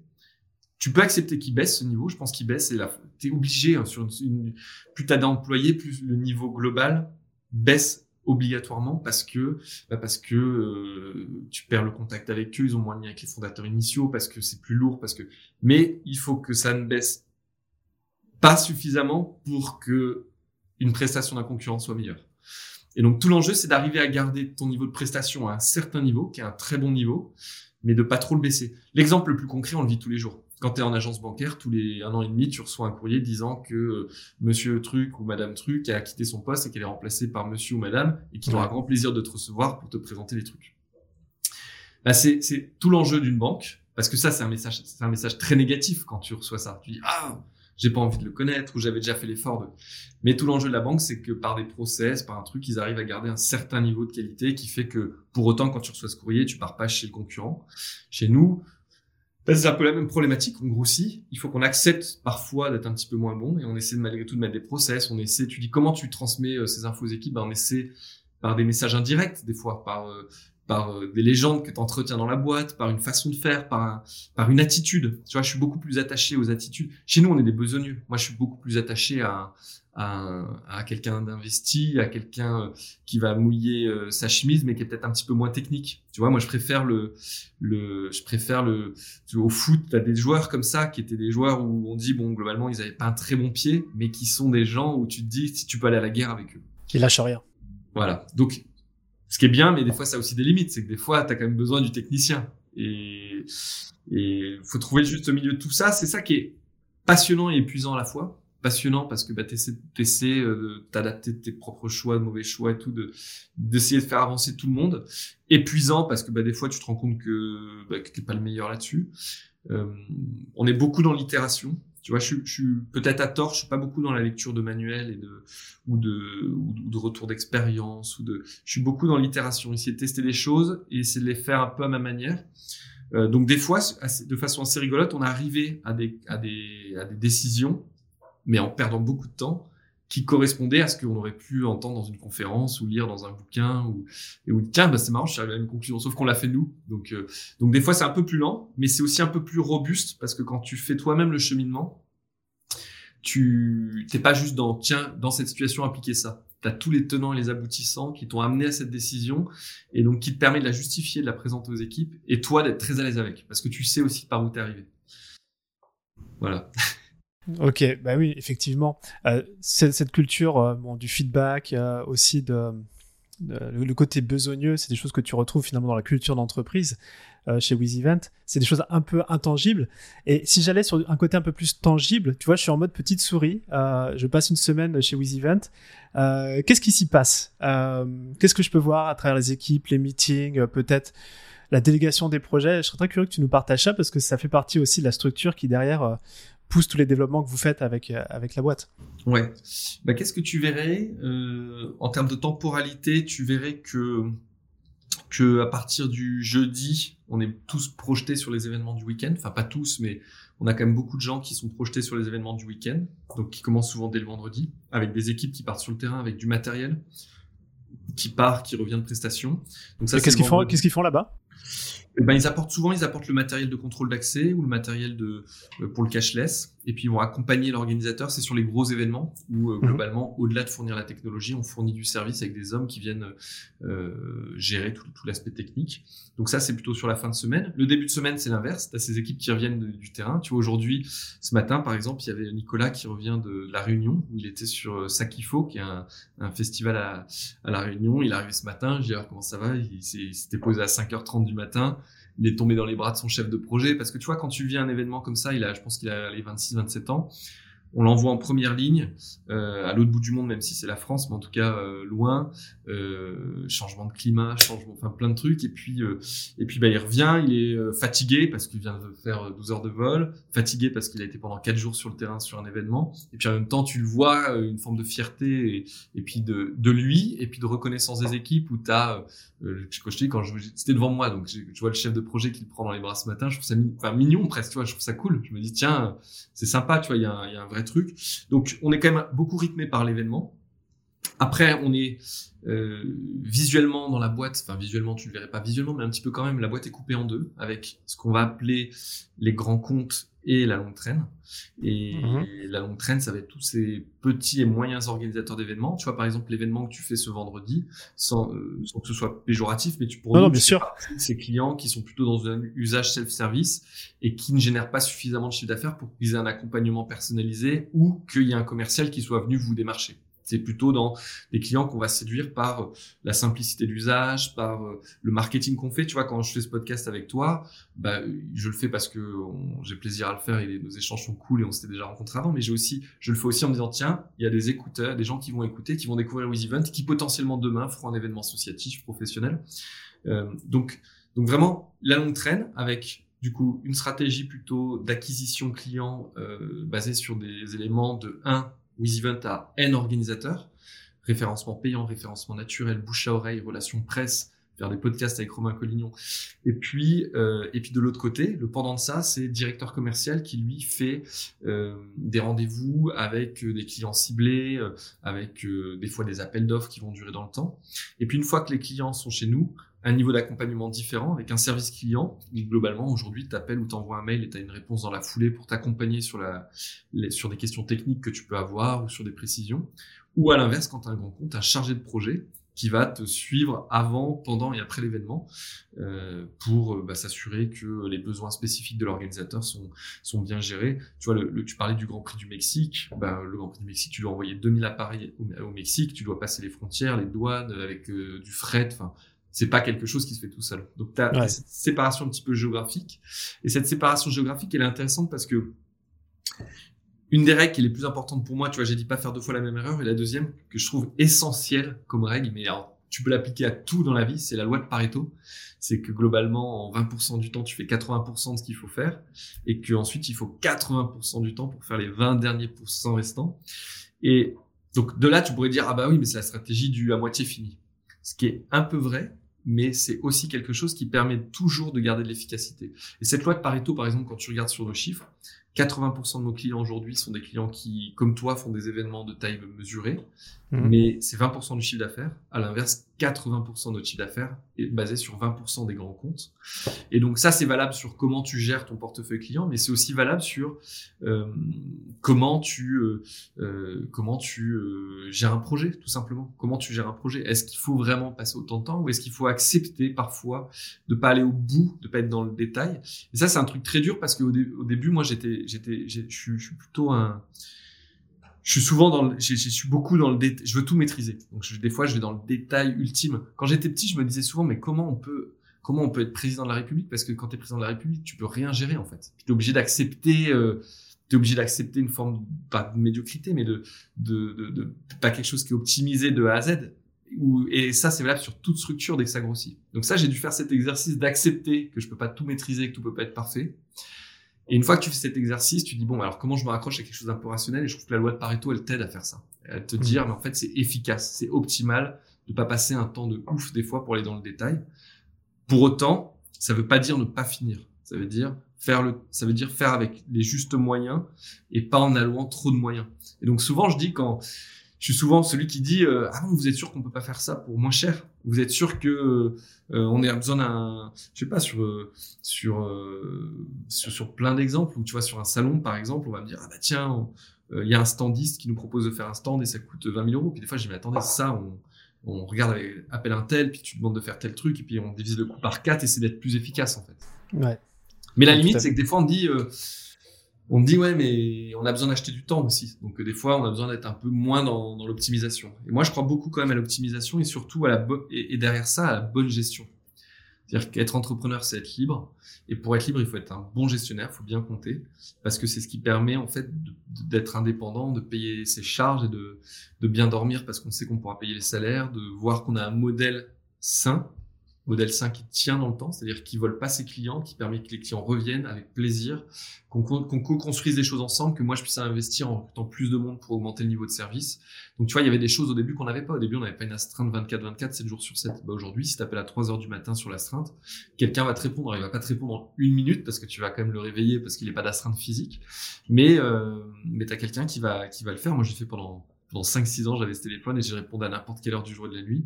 tu peux accepter qu'il baisse ce niveau. Je pense qu'il baisse. Et là, t'es obligé hein, sur une, plus t'as d'employés, plus le niveau global baisse obligatoirement parce que bah parce que euh, tu perds le contact avec eux, ils ont moins de lien avec les fondateurs initiaux, parce que c'est plus lourd, parce que mais il faut que ça ne baisse pas suffisamment pour que une prestation d'un concurrent soit meilleure. Et donc tout l'enjeu c'est d'arriver à garder ton niveau de prestation à un certain niveau, qui est un très bon niveau, mais de pas trop le baisser. L'exemple le plus concret, on le vit tous les jours quand tu es en agence bancaire, tous les un an et demi, tu reçois un courrier disant que euh, monsieur Truc ou madame Truc a quitté son poste et qu'elle est remplacée par monsieur ou madame et qu'il aura grand plaisir de te recevoir pour te présenter les trucs. Bah, c'est, c'est tout l'enjeu d'une banque parce que ça, c'est un message, c'est un message très négatif quand tu reçois ça. Tu dis, ah, j'ai pas envie de le connaître ou j'avais déjà fait l'effort de. Mais tout l'enjeu de la banque, c'est que par des process, par un truc, ils arrivent à garder un certain niveau de qualité qui fait que pour autant, quand tu reçois ce courrier, tu pars pas chez le concurrent. Chez nous, c'est un peu la même problématique, on grossit. Il faut qu'on accepte parfois d'être un petit peu moins bon et on essaie malgré tout de mettre des process. On essaie, tu dis comment tu transmets euh, ces infos aux équipes, ben, on essaie par des messages indirects, des fois par euh, par euh, des légendes que tu entretiens dans la boîte, par une façon de faire, par par une attitude. Tu vois, je suis beaucoup plus attaché aux attitudes. Chez nous, on est des besogneux. Moi, je suis beaucoup plus attaché à à, à quelqu'un d'investi, à quelqu'un euh, qui va mouiller euh, sa chemise, mais qui est peut-être un petit peu moins technique. Tu vois, moi, je préfère le, le, je préfère le, au foot, t'as des joueurs comme ça qui étaient des joueurs où on dit bon, globalement, ils avaient pas un très bon pied, mais qui sont des gens où tu te dis si tu peux aller à la guerre avec eux. Qui lâchent rien. Voilà. Donc, ce qui est bien, mais des fois, ça a aussi des limites. C'est que des fois, tu as quand même besoin du technicien. Et, et faut trouver juste milieu de tout ça. C'est ça qui est passionnant et épuisant à la fois passionnant parce que bah, tu essaies, euh, t'adapter tes propres choix, de mauvais choix et tout, de d'essayer de faire avancer tout le monde. Épuisant parce que bah, des fois tu te rends compte que, bah, que t'es pas le meilleur là-dessus. Euh, on est beaucoup dans l'itération. Tu vois, je, je suis peut-être à tort, je suis pas beaucoup dans la lecture de manuels et de ou de ou de retour d'expérience ou de. Je suis beaucoup dans l'itération, essayer de tester les choses et essayer de les faire un peu à ma manière. Euh, donc des fois, de façon assez rigolote, on est arrivé à des à des à des décisions mais en perdant beaucoup de temps, qui correspondait à ce qu'on aurait pu entendre dans une conférence ou lire dans un bouquin ou et où tiens bah c'est marrant je suis arrivé à une conclusion sauf qu'on l'a fait nous. Donc euh, donc des fois c'est un peu plus lent mais c'est aussi un peu plus robuste parce que quand tu fais toi-même le cheminement tu t'es pas juste dans tiens dans cette situation appliquer ça. Tu as tous les tenants et les aboutissants qui t'ont amené à cette décision et donc qui te permet de la justifier de la présenter aux équipes et toi d'être très à l'aise avec parce que tu sais aussi par où t'es arrivé. Voilà [LAUGHS] Ok, bah oui, effectivement. Euh, cette, culture euh, du feedback, euh, aussi de, le côté besogneux, c'est des choses que tu retrouves finalement dans la culture d'entreprise chez WizEvent. C'est des choses un peu intangibles. Et si j'allais sur un côté un peu plus tangible, tu vois, je suis en mode petite souris. je passe une semaine chez WizEvent. Qu'est-ce qui s'y passe? Qu'est-ce que je peux voir à travers les équipes, les meetings, peut-être la délégation des projets? Je serais très curieux que tu nous partages ça parce que ça fait partie aussi de la structure qui derrière pousse tous les développements que vous faites avec, euh, avec la boîte. Ouais. Bah, Qu'est-ce que tu verrais euh, en termes de temporalité Tu verrais que, que à partir du jeudi, on est tous projetés sur les événements du week-end? Enfin, pas tous, mais on a quand même beaucoup de gens qui sont projetés sur les événements du week-end, donc qui commencent souvent dès le vendredi, avec des équipes qui partent sur le terrain, avec du matériel qui part, qui revient de prestation. Donc ça, qu'est-ce qu'ils font, qu'est-ce qu'ils font là-bas? Ben, ils apportent souvent, ils apportent le matériel de contrôle d'accès ou le matériel de euh, pour le cashless, et puis ils vont accompagner l'organisateur. C'est sur les gros événements où euh, mhm. globalement, au-delà de fournir la technologie, on fournit du service avec des hommes qui viennent euh, gérer tout, tout l'aspect technique. Donc ça, c'est plutôt sur la fin de semaine. Le début de semaine, c'est l'inverse. T'as ces équipes qui reviennent du terrain. Tu vois, aujourd'hui, ce matin, par exemple, il y avait Nicolas qui revient de la Réunion où il était sur Sakifo, qui est un, un festival à, à, la Réunion. Il est arrivé ce matin. Je dis alors comment ça va? Il s'était posé à 5h30 du matin il est tombé dans les bras de son chef de projet parce que tu vois quand tu vis un événement comme ça il a je pense qu'il a les 26 27 ans on l'envoie en première ligne euh, à l'autre bout du monde, même si c'est la France, mais en tout cas euh, loin. Euh, changement de climat, changement, enfin plein de trucs. Et puis, euh, et puis bah, il revient, il est euh, fatigué parce qu'il vient de faire 12 heures de vol, fatigué parce qu'il a été pendant 4 jours sur le terrain sur un événement. Et puis en même temps, tu le vois, une forme de fierté et, et puis de, de lui, et puis de reconnaissance des équipes où tu as, euh, quand je dis, quand c'était devant moi, donc je, vois le chef de projet qui le prend dans les bras ce matin, je trouve ça enfin, mignon presque, tu vois, je trouve ça cool. Je me dis, tiens, c'est sympa, tu vois, il y y a un vrai truc. Donc on est quand même beaucoup rythmé par l'événement. Après, on est euh, visuellement dans la boîte, enfin visuellement tu le verrais pas visuellement, mais un petit peu quand même, la boîte est coupée en deux avec ce qu'on va appeler les grands comptes et la longue traîne. Et mhm. la longue traîne, ça va être tous ces petits et moyens organisateurs d'événements. Tu vois, par exemple, l'événement que tu fais ce vendredi, sans, euh, sans que ce soit péjoratif, mais tu pourrais bien sûr. ces clients qui sont plutôt dans un usage self-service et qui ne génèrent pas suffisamment de chiffre d'affaires pour qu'ils aient un accompagnement personnalisé ou qu'il y ait un commercial qui soit venu vous démarcher. C'est plutôt dans des clients qu'on va séduire par euh, la simplicité d'usage, par euh, le marketing qu'on fait. Tu vois, quand je fais ce podcast avec toi, bah, je le fais parce que j'ai plaisir à le faire et nos échanges sont cool et on s'était déjà rencontrés avant. Mais j'ai aussi, je le fais aussi en me disant tiens, il y a des écouteurs, des gens qui vont écouter, qui vont découvrir With Event, qui potentiellement demain feront un événement associatif professionnel. Euh, donc, donc vraiment la longue traîne avec du coup une stratégie plutôt d'acquisition client basée sur des éléments de 1 WizEvent a N organisateurs, référencement payant, référencement naturel, bouche à oreille, relations presse, faire des podcasts avec Romain Collignon. Et puis, euh, et puis de l'autre côté, le pendant de ça, c'est directeur commercial qui lui fait euh, des rendez-vous avec euh, des clients ciblés, euh, avec euh, des fois des appels d'offres qui vont durer dans le temps. Et puis une fois que les clients sont chez nous, un niveau d'accompagnement différent avec un service client. globalement, aujourd'hui, tu appelles ou t'envoies un mail et tu as une réponse dans la foulée pour t'accompagner sur, la, sur des questions techniques que tu peux avoir ou sur des précisions. Ou à l'inverse, quand tu as un grand compte, un chargé de projet qui va te suivre avant, pendant et après l'événement euh, pour euh, bah, s'assurer que les besoins spécifiques de l'organisateur sont, sont bien gérés. Tu vois, le, tu parlais du Grand Prix du Mexique. Bah, le Grand Prix du Mexique, tu dois envoyer 2000 appareils au, Mexique, tu dois passer les frontières, les douanes avec euh, du fret. C'est pas quelque chose qui se fait tout seul. Donc tu as cette séparation un petit peu géographique. Et cette séparation géographique, elle est intéressante parce que une des règles qui est les plus importantes pour moi, tu vois, j'ai dit pas faire deux fois la même erreur, et la deuxième que je trouve essentielle comme règle, mais alors tu peux l'appliquer à tout dans la vie, c'est la loi de Pareto. C'est que globalement, en 20% du temps, tu fais 80% de ce qu'il faut faire, et qu'ensuite, il faut 80% du temps pour faire les 20 derniers pourcents restants. Et donc de là, tu pourrais dire, ah bah oui, mais c'est la stratégie du à moitié fini. Ce qui est un peu vrai, mais c'est aussi quelque chose qui permet toujours de garder de l'efficacité. Et cette loi de Pareto, par exemple, quand tu regardes sur nos chiffres, 80% de nos clients aujourd'hui sont des clients qui, comme toi, font des événements de taille mesurée, mmh. mais c'est 20% du chiffre d'affaires. À l'inverse, 80% de notre chiffre d'affaires est basé sur 20% des grands comptes. Et donc ça, c'est valable sur comment tu gères ton portefeuille client, mais c'est aussi valable sur euh, comment tu euh, euh, comment tu euh, gères un projet, tout simplement. Comment tu gères un projet Est-ce qu'il faut vraiment passer autant de temps ou est-ce qu'il faut accepter parfois de pas aller au bout, de pas être dans le détail? Et ça, c'est un truc très dur parce qu'au au début, moi, j'étais j'étais je suis plutôt un je suis souvent dans le, je, suis beaucoup dans le détail, je veux tout maîtriser. Donc des fois, je vais dans le détail ultime. Quand j'étais petit, je me disais souvent, mais comment on peut, comment on peut être président de la République? Parce que quand tu es président de la République, tu peux rien gérer en fait. Tu es obligé d'accepter, euh, tu es obligé d'accepter une forme pas de médiocrité, mais de, de, de, de, pas quelque chose qui est optimisé de A à Z. Ou, et ça, c'est valable sur toute structure dès que ça grossit. Donc ça, j'ai dû faire cet exercice d'accepter que je peux pas tout maîtriser, que tout peut pas être parfait. Et une fois que tu fais cet exercice, tu dis bon, alors comment je me raccroche à quelque chose d'un peu rationnel? Et je trouve que la loi de Pareto, elle t'aide à faire ça, à te dire, mmh. mais en fait, c'est efficace, c'est optimal de pas passer un temps de ouf des fois pour aller dans le détail. Pour autant, ça veut pas dire ne pas finir. Ça veut dire faire le, ça veut dire faire avec les justes moyens et pas en allouant trop de moyens. Et donc souvent, je dis quand je suis souvent celui qui dit euh, ah bon vous êtes sûr qu'on peut pas faire ça pour moins cher? Vous êtes sûr que euh, on a besoin d'un je sais pas sur euh, sur, sur, sur plein d'exemples ou tu vois sur un salon par exemple on va me dire ah bah tiens il y a un standiste qui nous propose de faire un stand et ça coûte 20 000 euros puis des fois je dis mais attendez ça on on regarde avec, appelle un tel puis tu demandes de faire tel truc et puis on divise le coût par quatre et c'est d'être plus efficace en fait. Ouais. Mais la limite c'est que des fois on dit on me dit ouais mais on a besoin d'acheter du temps aussi. Donc euh, des fois on a besoin d'être un peu moins dans, l'optimisation. Et moi je crois beaucoup quand même à l'optimisation et surtout à la et, derrière ça à la bonne gestion. C'est-à-dire qu'être entrepreneur, c'est être libre. Et pour être libre, il faut être un bon gestionnaire, il faut bien compter, parce que c'est ce qui permet en fait d'être indépendant, de payer ses charges et de, de bien dormir parce qu'on sait qu'on pourra payer les salaires, de voir qu'on a un modèle sain modèle 5 qui tient dans le temps, c'est-à-dire qui vole pas ses clients, qui permet que les clients reviennent avec plaisir, qu'on co-construise des choses ensemble, que moi je puisse investir en recrutant plus de monde pour augmenter le niveau de service. Donc tu vois, il y avait des choses au début qu'on n'avait pas. Au début, on n'avait pas une astreinte 24-24, 7 jours sur 7. Bah, aujourd'hui, si tu appelles à 3 heures du matin sur l'astreinte, quelqu'un va te répondre. Il va pas te répondre en une minute parce que tu vas quand même le réveiller parce qu'il n'est pas d'astreinte physique. Mais, euh, mais tu as quelqu'un qui va, qui va le faire. Moi, j'ai fait pendant, pendant 5-6 ans, j'avais ce téléphone et j'ai répondu à n'importe quelle heure du jour et de la nuit.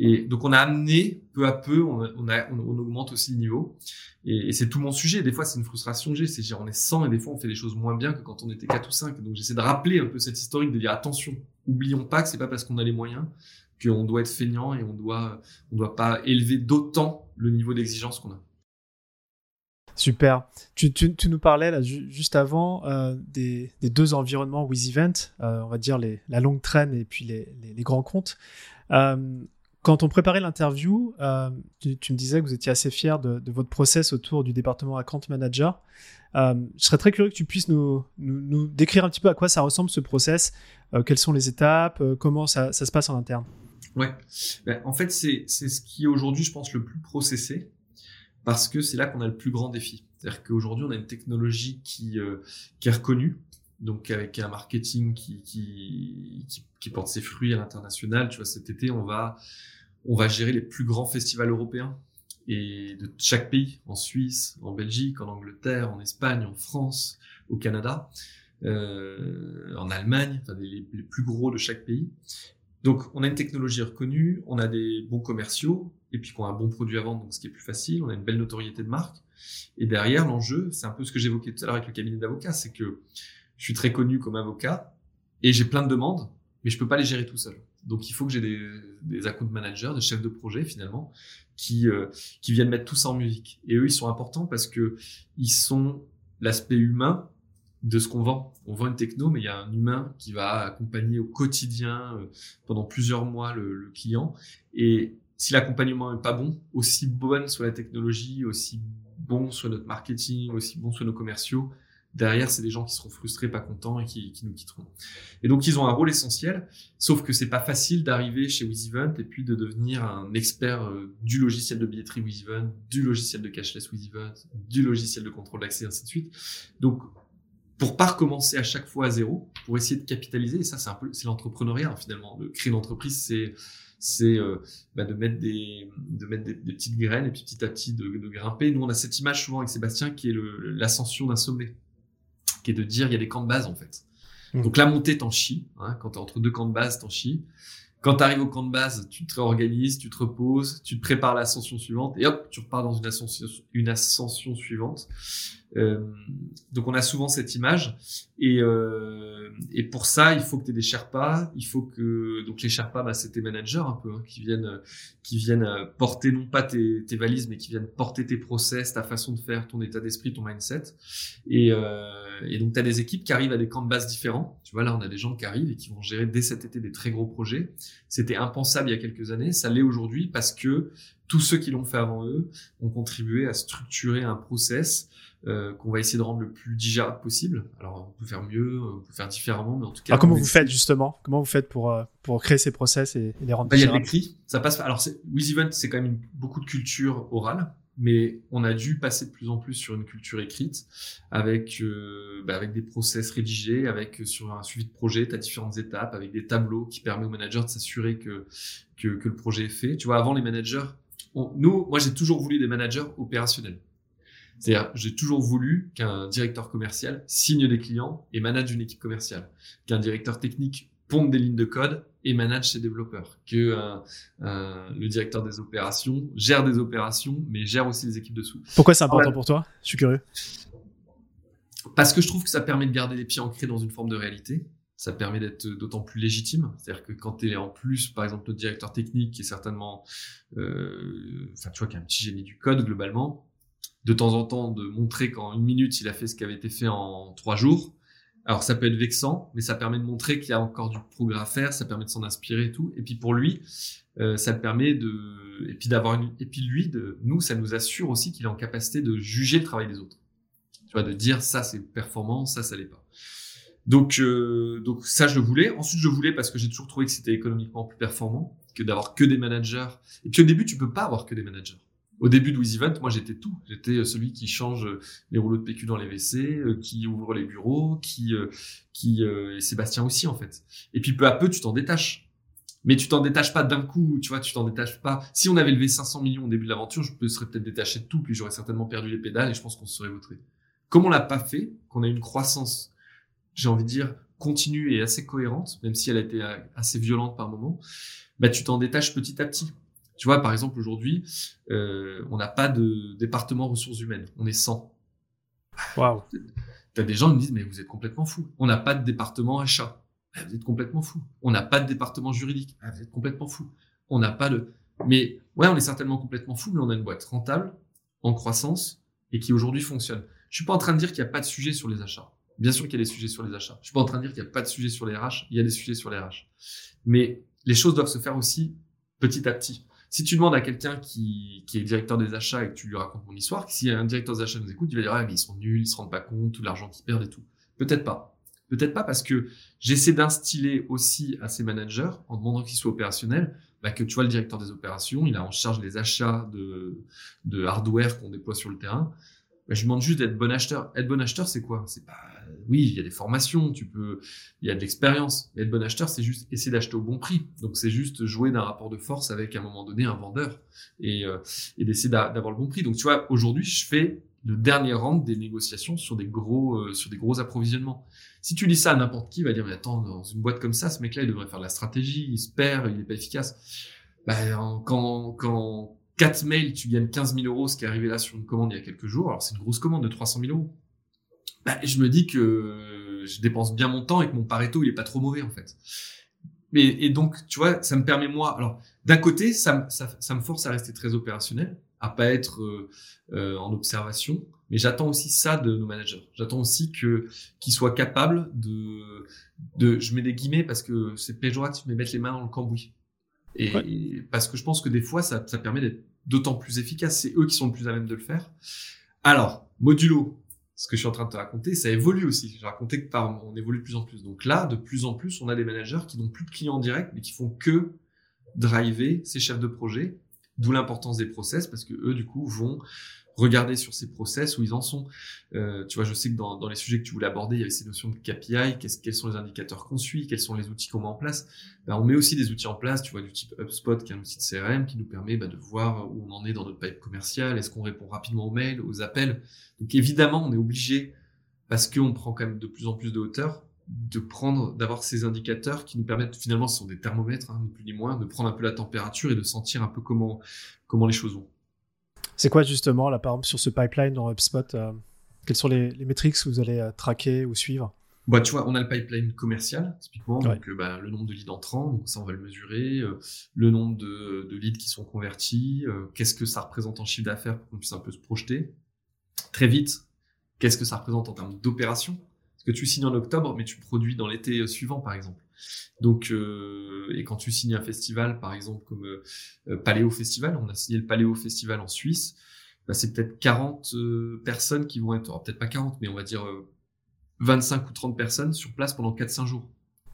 Et donc on a amené peu à peu, on, augmente aussi le niveau. Et, c'est tout mon sujet. Des fois, c'est une frustration que j'ai, c'est on est 100 et des fois on fait des choses moins bien que quand on était 4 ou 5. Donc j'essaie de rappeler un peu cette historique, de dire attention, oublions pas que c'est pas parce qu'on a les moyens qu'on doit être feignant et on doit, doit pas élever d'autant le niveau d'exigence qu'on a. Super. Tu, nous parlais là juste avant euh, des, deux environnements with Event, euh, on va dire la longue traîne et puis les grands comptes. Euh, quand on préparait l'interview, euh, tu, me disais que vous étiez assez fier de, votre process autour du département account manager. Euh, je serais très curieux que tu puisses nous, décrire un petit peu à quoi ça ressemble ce process, euh, quelles sont les étapes, comment ça, se passe en interne? Ouais, ben, en fait c'est ce qui est aujourd'hui, je pense, le plus processé parce que c'est là qu'on a le plus grand défi. C'est-à-dire qu'aujourd'hui, on a une technologie qui, qui est reconnue, donc avec un marketing qui, qui, qui porte ses fruits à l'international. Tu vois, cet été, on va, on va gérer les plus grands festivals européens et de chaque pays, en Suisse, en Belgique, en Angleterre, en Espagne, en France, au Canada, euh, en Allemagne, enfin les, plus gros de chaque pays. Donc on a une technologie reconnue, on a des bons commerciaux et puis qu'on a un bon produit à vendre, donc ce qui est plus facile, on a une belle notoriété de marque. Et derrière l'enjeu, c'est un peu ce que j'évoquais tout à l'heure avec le cabinet d'avocats, c'est que je suis très connu comme avocat et j'ai plein de demandes, mais je peux pas les gérer tout seul. Donc il faut que j'ai des, des account managers, des chefs de projet finalement, qui euh, qui viennent mettre tout ça en musique. Et eux, ils sont importants parce que ils sont l'aspect humain de ce qu'on vend. On vend une techno, mais il y a un humain qui va accompagner au quotidien euh, pendant plusieurs mois le, le client. Et si l'accompagnement est pas bon, aussi bonne soit la technologie, aussi bon soit notre marketing, aussi bon soit nos commerciaux, derrière, c'est des gens qui seront frustrés, pas contents et qui, nous quitteront. Et donc, ils ont un rôle essentiel, sauf que c'est pas facile d'arriver chez WizEvent et puis de devenir un expert euh, du logiciel de billetterie WizEvent, du logiciel de cashless WizEvent, du logiciel de contrôle d'accès, ainsi de suite. Donc, pour pas recommencer à chaque fois à zéro, pour essayer de capitaliser, et ça, c'est c'est l'entrepreneuriat, finalement. Le créer une entreprise, c'est, c'est euh, bah, de mettre des de mettre des, petites graines et puis petit à petit de, de, grimper. Nous, on a cette image souvent avec Sébastien qui est l'ascension d'un sommet qui est de dire il y a des camps de base en fait. Mmh. Donc la montée t'en chie, hein, quand t'es entre deux camps de base t'en chie. Quand tu arrives au camp de base, tu te réorganises, tu te reposes, tu te prépares l'ascension suivante et hop, tu repars dans une ascension, une ascension suivante. Euh, donc on a souvent cette image et, euh, et pour ça il faut que tu aies des Sherpas, il faut que donc les Sherpas bah, c'est tes managers un peu hein, qui viennent qui viennent euh, porter non pas tes, tes, valises mais qui viennent porter tes process, ta façon de faire, ton état d'esprit, ton mindset et, euh, et donc tu as des équipes qui arrivent à des camps de base différents. Tu vois là on a des gens qui arrivent et qui vont gérer dès cet été des très gros projets. C'était impensable il y a quelques années, ça l'est aujourd'hui parce que tous ceux qui l'ont fait avant eux ont contribué à structurer un process euh, qu'on va essayer de rendre le plus digérable possible. Alors, on peut faire mieux, on peut faire différemment, mais en tout cas. comment vous faites justement? Comment vous faites pour euh, pour créer ces process et, les rendre bah, Il y a l'écrit, ça passe. Alors, WizEvent, c'est quand même beaucoup de culture orale, mais on a dû passer de plus en plus sur une culture écrite, avec euh, bah, avec des process rédigés, avec sur un suivi de projet, tu as différentes étapes, avec des tableaux qui permettent aux managers de s'assurer que, que le projet est fait. Tu vois, avant les managers, nous, moi, j'ai toujours voulu des managers opérationnels. C'est-à-dire, j'ai toujours voulu qu'un directeur commercial signe des clients et manage une équipe commerciale, qu'un directeur technique ponde des lignes de code et manage ses développeurs, que euh, euh, le directeur des opérations gère des opérations, mais gère aussi les équipes dessous. Pourquoi c'est important pour toi? Je suis curieux. Parce que je trouve que ça permet de garder les pieds ancrés dans une forme de réalité. Ça permet d'être d'autant plus légitime. C'est-à-dire que quand tu es en plus, par exemple, le directeur technique qui est certainement, euh, enfin, tu vois, qui a un petit génie du code globalement, de temps en temps de montrer qu'en une minute il a fait ce qui avait été fait en trois jours, Alors ça peut être vexant, mais ça permet de montrer qu'il y a encore du progrès à faire, ça permet de s'en inspirer et tout. Et puis pour lui, euh, ça permet de, et puis d'avoir une, et puis lui, de, nous, ça nous assure aussi qu'il est en capacité de juger le travail des autres. Tu vois, de dire ça c'est performant, ça ça l'est pas. Donc, euh, donc ça, je voulais. Ensuite, je voulais parce que j'ai toujours trouvé que c'était économiquement plus performant que d'avoir que des managers. Et puis au début, tu peux pas avoir que des managers. Au début de Event, moi j'étais tout. J'étais euh, celui qui change euh, les rouleaux de PQ dans les WC, qui ouvre les bureaux, qui, qui et Sébastien aussi en fait. Et puis peu à peu, tu t'en détaches. Mais tu t'en détaches pas d'un coup, tu vois, tu t'en détaches pas. Si on avait levé 500 millions au début de l'aventure, je serais peut-être détaché de tout, puis j'aurais certainement perdu les pédales et je pense qu'on se serait vautré. Comme on l'a pas fait, qu'on a une croissance j'ai envie de dire, continue et assez cohérente, même si elle a été assez violente par moment, bah, tu t'en détaches petit à petit. Tu vois, par exemple, aujourd'hui, euh, on n'a pas de département ressources humaines. On est 100. Waouh. T'as des gens qui me disent, mais vous êtes complètement fou. On n'a pas de département achat. Ah, vous êtes complètement fou. On n'a pas de département juridique. Ah, vous êtes complètement fou. On n'a pas de... Mais ouais, on est certainement complètement fou, mais on a une boîte rentable, en croissance, et qui aujourd'hui fonctionne. Je suis pas en train de dire qu'il n'y a pas de sujet sur les achats. Bien sûr qu'il y a des sujets sur les achats. Je suis pas en train de dire qu'il n'y a pas de sujet sur les RH. Il y a des sujets sur les RH. Mais les choses doivent se faire aussi petit à petit. Si tu demandes à quelqu'un qui, est directeur des achats et que tu lui racontes mon histoire, si un directeur des achats nous écoute, il va dire, ah, mais ils sont nuls, ils se rendent pas compte, tout l'argent qu'ils perdent et tout. Peut-être pas. Peut-être pas parce que j'essaie d'instiller aussi à ces managers, en demandant qu'ils soient opérationnels, bah, que tu vois le directeur des opérations, il a en charge les achats de, de hardware qu'on déploie sur le terrain. Bah, je demande juste d'être bon acheteur. Être bon acheteur, c'est quoi? C'est pas, oui, il y a des formations, tu peux, il y a de l'expérience. Mais être bon acheteur, c'est juste essayer d'acheter au bon prix. Donc c'est juste jouer d'un rapport de force avec à un moment donné un vendeur et, euh, et d'essayer d'avoir le bon prix. Donc tu vois, aujourd'hui, je fais le dernier rang des négociations sur des gros, euh, sur des gros approvisionnements. Si tu dis ça à n'importe qui, il va dire mais attends, dans une boîte comme ça, ce mec-là, il devrait faire de la stratégie, il se perd, il est pas efficace. Ben, quand, quand 4 mails, tu gagnes 15 000 euros, ce qui est arrivé là sur une commande il y a quelques jours. Alors, c'est une grosse commande de 300 000 euros. Bah, je me dis que je dépense bien mon temps et que mon Pareto, il est pas trop mauvais, en fait. Mais, et donc, tu vois, ça me permet, moi, alors, d'un côté, ça, ça, ça, me force à rester très opérationnel, à pas être euh, euh, en observation, mais j'attends aussi ça de nos managers. J'attends aussi que qu'ils soient capables de, de, je mets des guillemets parce que c'est péjoratif, mais mettre les mains dans le cambouis. Et, parce que je pense que des fois, ça, ça permet d'être d'autant plus efficace. C'est eux qui sont le plus à même de le faire. Alors, modulo, ce que je suis en train de te raconter, ça évolue aussi. J'ai raconté que par, on évolue de plus en plus. Donc là, de plus en plus, on a des managers qui n'ont plus de clients directs, mais qui font que driver ces chefs de projet. D'où l'importance des process, parce que eux, du coup, vont regarder sur ces process où ils en sont. Euh, tu vois, je sais que dans, dans, les sujets que tu voulais aborder, il y avait ces notions de KPI, quels sont les indicateurs qu'on suit, quels sont les outils qu'on met en place. Ben, on met aussi des outils en place, tu vois, du type HubSpot, qui est un outil de CRM, qui nous permet ben, de voir où on en est dans notre pipe commercial, est-ce qu'on répond rapidement aux mails, aux appels. Donc évidemment, on est obligé, parce qu'on prend quand même de plus en plus de hauteur, de prendre, d'avoir ces indicateurs qui nous permettent finalement, ce sont des thermomètres, hein, ni plus ni moins, de prendre un peu la température et de sentir un peu comment comment les choses vont. C'est quoi justement, là, par exemple, sur ce pipeline dans HubSpot euh, Quelles sont les, les métriques que vous allez euh, traquer ou suivre? Bah, tu vois, on a le pipeline commercial, typiquement, donc euh, bah, le nombre de leads entrants, donc ça on va le mesurer, le nombre de, de, leads qui sont convertis, qu'est-ce que ça représente en chiffre d'affaires pour qu'on puisse un peu se projeter. Très vite, qu'est-ce que ça représente en termes d'opération Parce que tu signes en octobre, mais tu produis dans l'été suivant, par exemple. Donc, euh, et quand tu signes un festival, par exemple comme euh, Paléo Festival, on a signé le Paléo Festival en Suisse, bah, c'est peut-être 40 euh, personnes qui vont être, peut-être pas 40, mais on va dire 25 euh, ou 30 personnes sur place pendant 4-5 jours.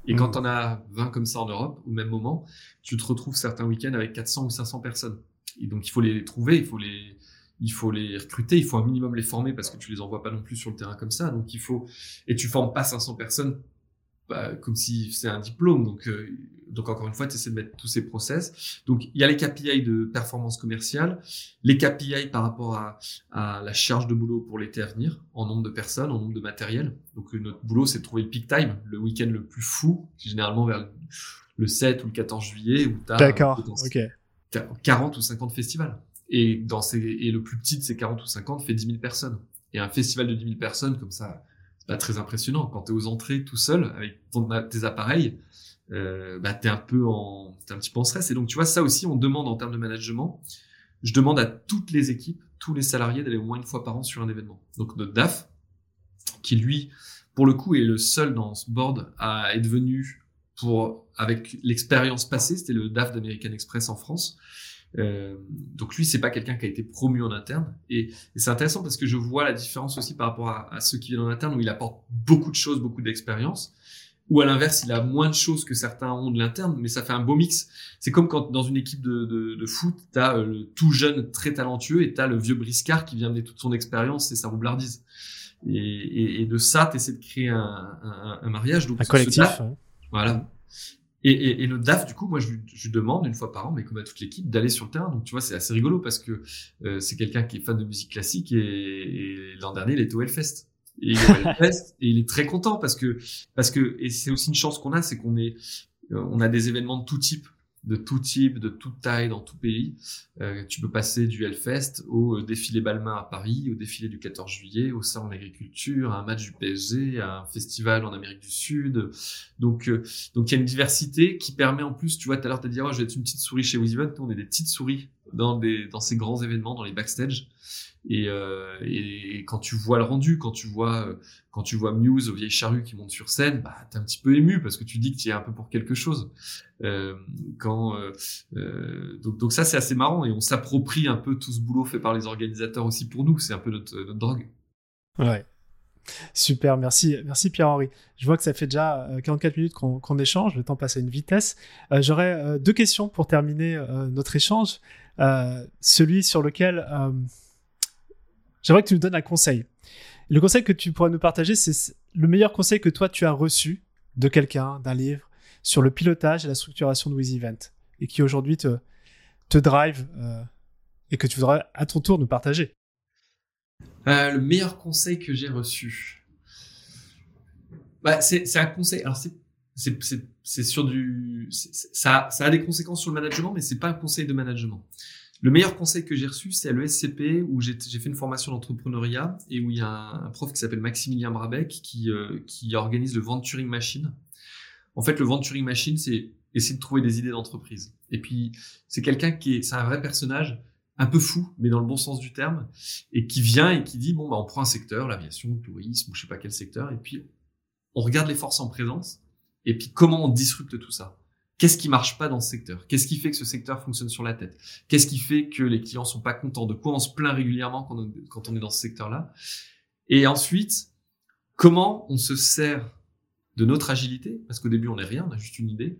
Et quand on as 20 comme ça en Europe, au même moment, tu te retrouves certains week-ends avec 400 ou 500 personnes. Et donc il faut les trouver, il faut les, il faut les recruter, il faut un minimum les former parce que tu les envoies pas non plus sur le terrain comme ça. Donc il faut, et tu formes pas 500 personnes bah, comme si c'est un diplôme. Donc, euh, donc encore une fois, tu essaies de mettre tous ces process. Donc, il y a les KPI de performance commerciale, les KPI par rapport à, à la charge de boulot pour l'été à venir, en nombre de personnes, en nombre de matériel. Donc, euh, notre boulot, c'est de trouver le peak time, le week-end le plus fou, généralement vers le 7 ou le 14 juillet, où tu as 40 ou 50 festivals. Et, dans ces, et le plus petit de ces 40 ou 50 fait 10 000 personnes. Et un festival de 10 000 personnes, comme ça, pas très impressionnant. Quand tu es aux entrées tout seul avec tes appareils, euh, bah, tu es un peu en, un petit peu en stress. Et donc, tu vois, ça aussi, on demande en termes de management. Je demande à toutes les équipes, tous les salariés d'aller au moins une fois par an sur un événement. Donc, notre DAF, qui lui, pour le coup, est le seul dans ce board à être venu pour, avec l'expérience passée, c'était le DAF d'American Express en France. Euh, donc lui, c'est pas quelqu'un qui a été promu en interne. Et, c'est intéressant parce que je vois la différence aussi par rapport à, à, ceux qui viennent en interne où il apporte beaucoup de choses, beaucoup d'expérience. Ou à l'inverse, il a moins de choses que certains ont de l'interne, mais ça fait un beau mix. C'est comme quand dans une équipe de, de, de foot, t'as euh, le tout jeune très talentueux et t'as le vieux briscard qui vient amener toute son expérience et sa roublardise. Et, et, et de ça, t'essaies de créer un, un, un mariage. Donc, un collectif. Voilà. Et, et, et, le DAF, du coup, moi, je, je demande une fois par an, mais comme à toute l'équipe, d'aller sur le terrain. Donc, tu vois, c'est assez rigolo parce que euh, c'est quelqu'un qui est fan de musique classique et, et l'an dernier, il était au Hellfest. Et il, est [LAUGHS] et il est très content parce que parce que et c'est aussi une chance qu'on a, c'est qu'on est on a des événements de tout type de tout type, de toute taille dans tout pays. Euh, tu peux passer du Hellfest au euh, défilé Balmain à Paris, au défilé du 14 juillet, au salon d'agriculture, à un match du PSG, à un festival en Amérique du Sud. Donc, euh, donc il y a une diversité qui permet en plus, tu vois, tout à l'heure tu as dit, oh, je vais être une petite souris chez Event. Nous, on est des petites souris dans des, dans ces grands événements, dans les backstage. Et, euh, et, quand tu vois le rendu, quand tu vois euh, quand tu vois Muse au vieilles charrues qui monte sur scène, bah t'es un petit peu ému parce que tu dis que tu es un peu pour quelque chose. Euh, donc, donc ça c'est assez marrant et on s'approprie un peu tout ce boulot fait par les organisateurs aussi pour nous. C'est un peu notre, notre drogue. Ouais. Super, merci, merci Pierre-Henri. Je vois que ça fait déjà 44 minutes qu'on échange, le temps passe à une vitesse. J'aurais deux questions pour terminer notre échange. celui sur lequel J'aimerais que tu nous donnes un conseil. Le conseil que tu pourrais nous partager, c'est le meilleur conseil que toi tu as reçu de quelqu'un, d'un livre, sur le pilotage et la structuration de Wiz Event, et qui aujourd'hui te, drive euh, et que tu voudrais à ton tour nous partager? Euh, le meilleur conseil que j'ai reçu, bah, c'est un conseil. Alors c'est sur du, ça, ça a des conséquences sur le management, mais c'est pas un conseil de management. Le meilleur conseil que j'ai reçu, c'est à l'ESCP où j'ai fait une formation d'entrepreneuriat et où il y a un, prof qui s'appelle Maximilien Brabec qui, euh, qui organise le Venturing Machine. En fait, le Venturing Machine, c'est essayer de trouver des idées d'entreprise. Et puis, c'est quelqu'un qui est, c'est un vrai personnage, un peu fou, mais dans le bon sens du terme, et qui vient et qui dit, bon, bah, on prend un secteur, l'aviation, le tourisme, ou je sais pas quel secteur, et puis on regarde les forces en présence, et puis comment on disrupte tout ça. Qu'est-ce qui marche pas dans ce secteur? Qu'est-ce qui fait que ce secteur fonctionne sur la tête? Qu'est-ce qui fait que les clients sont pas contents? De quoi on se plaint régulièrement quand on, est dans ce secteur-là? Et ensuite, comment on se sert de notre agilité? Parce qu'au début, on n'est rien, on a juste une idée.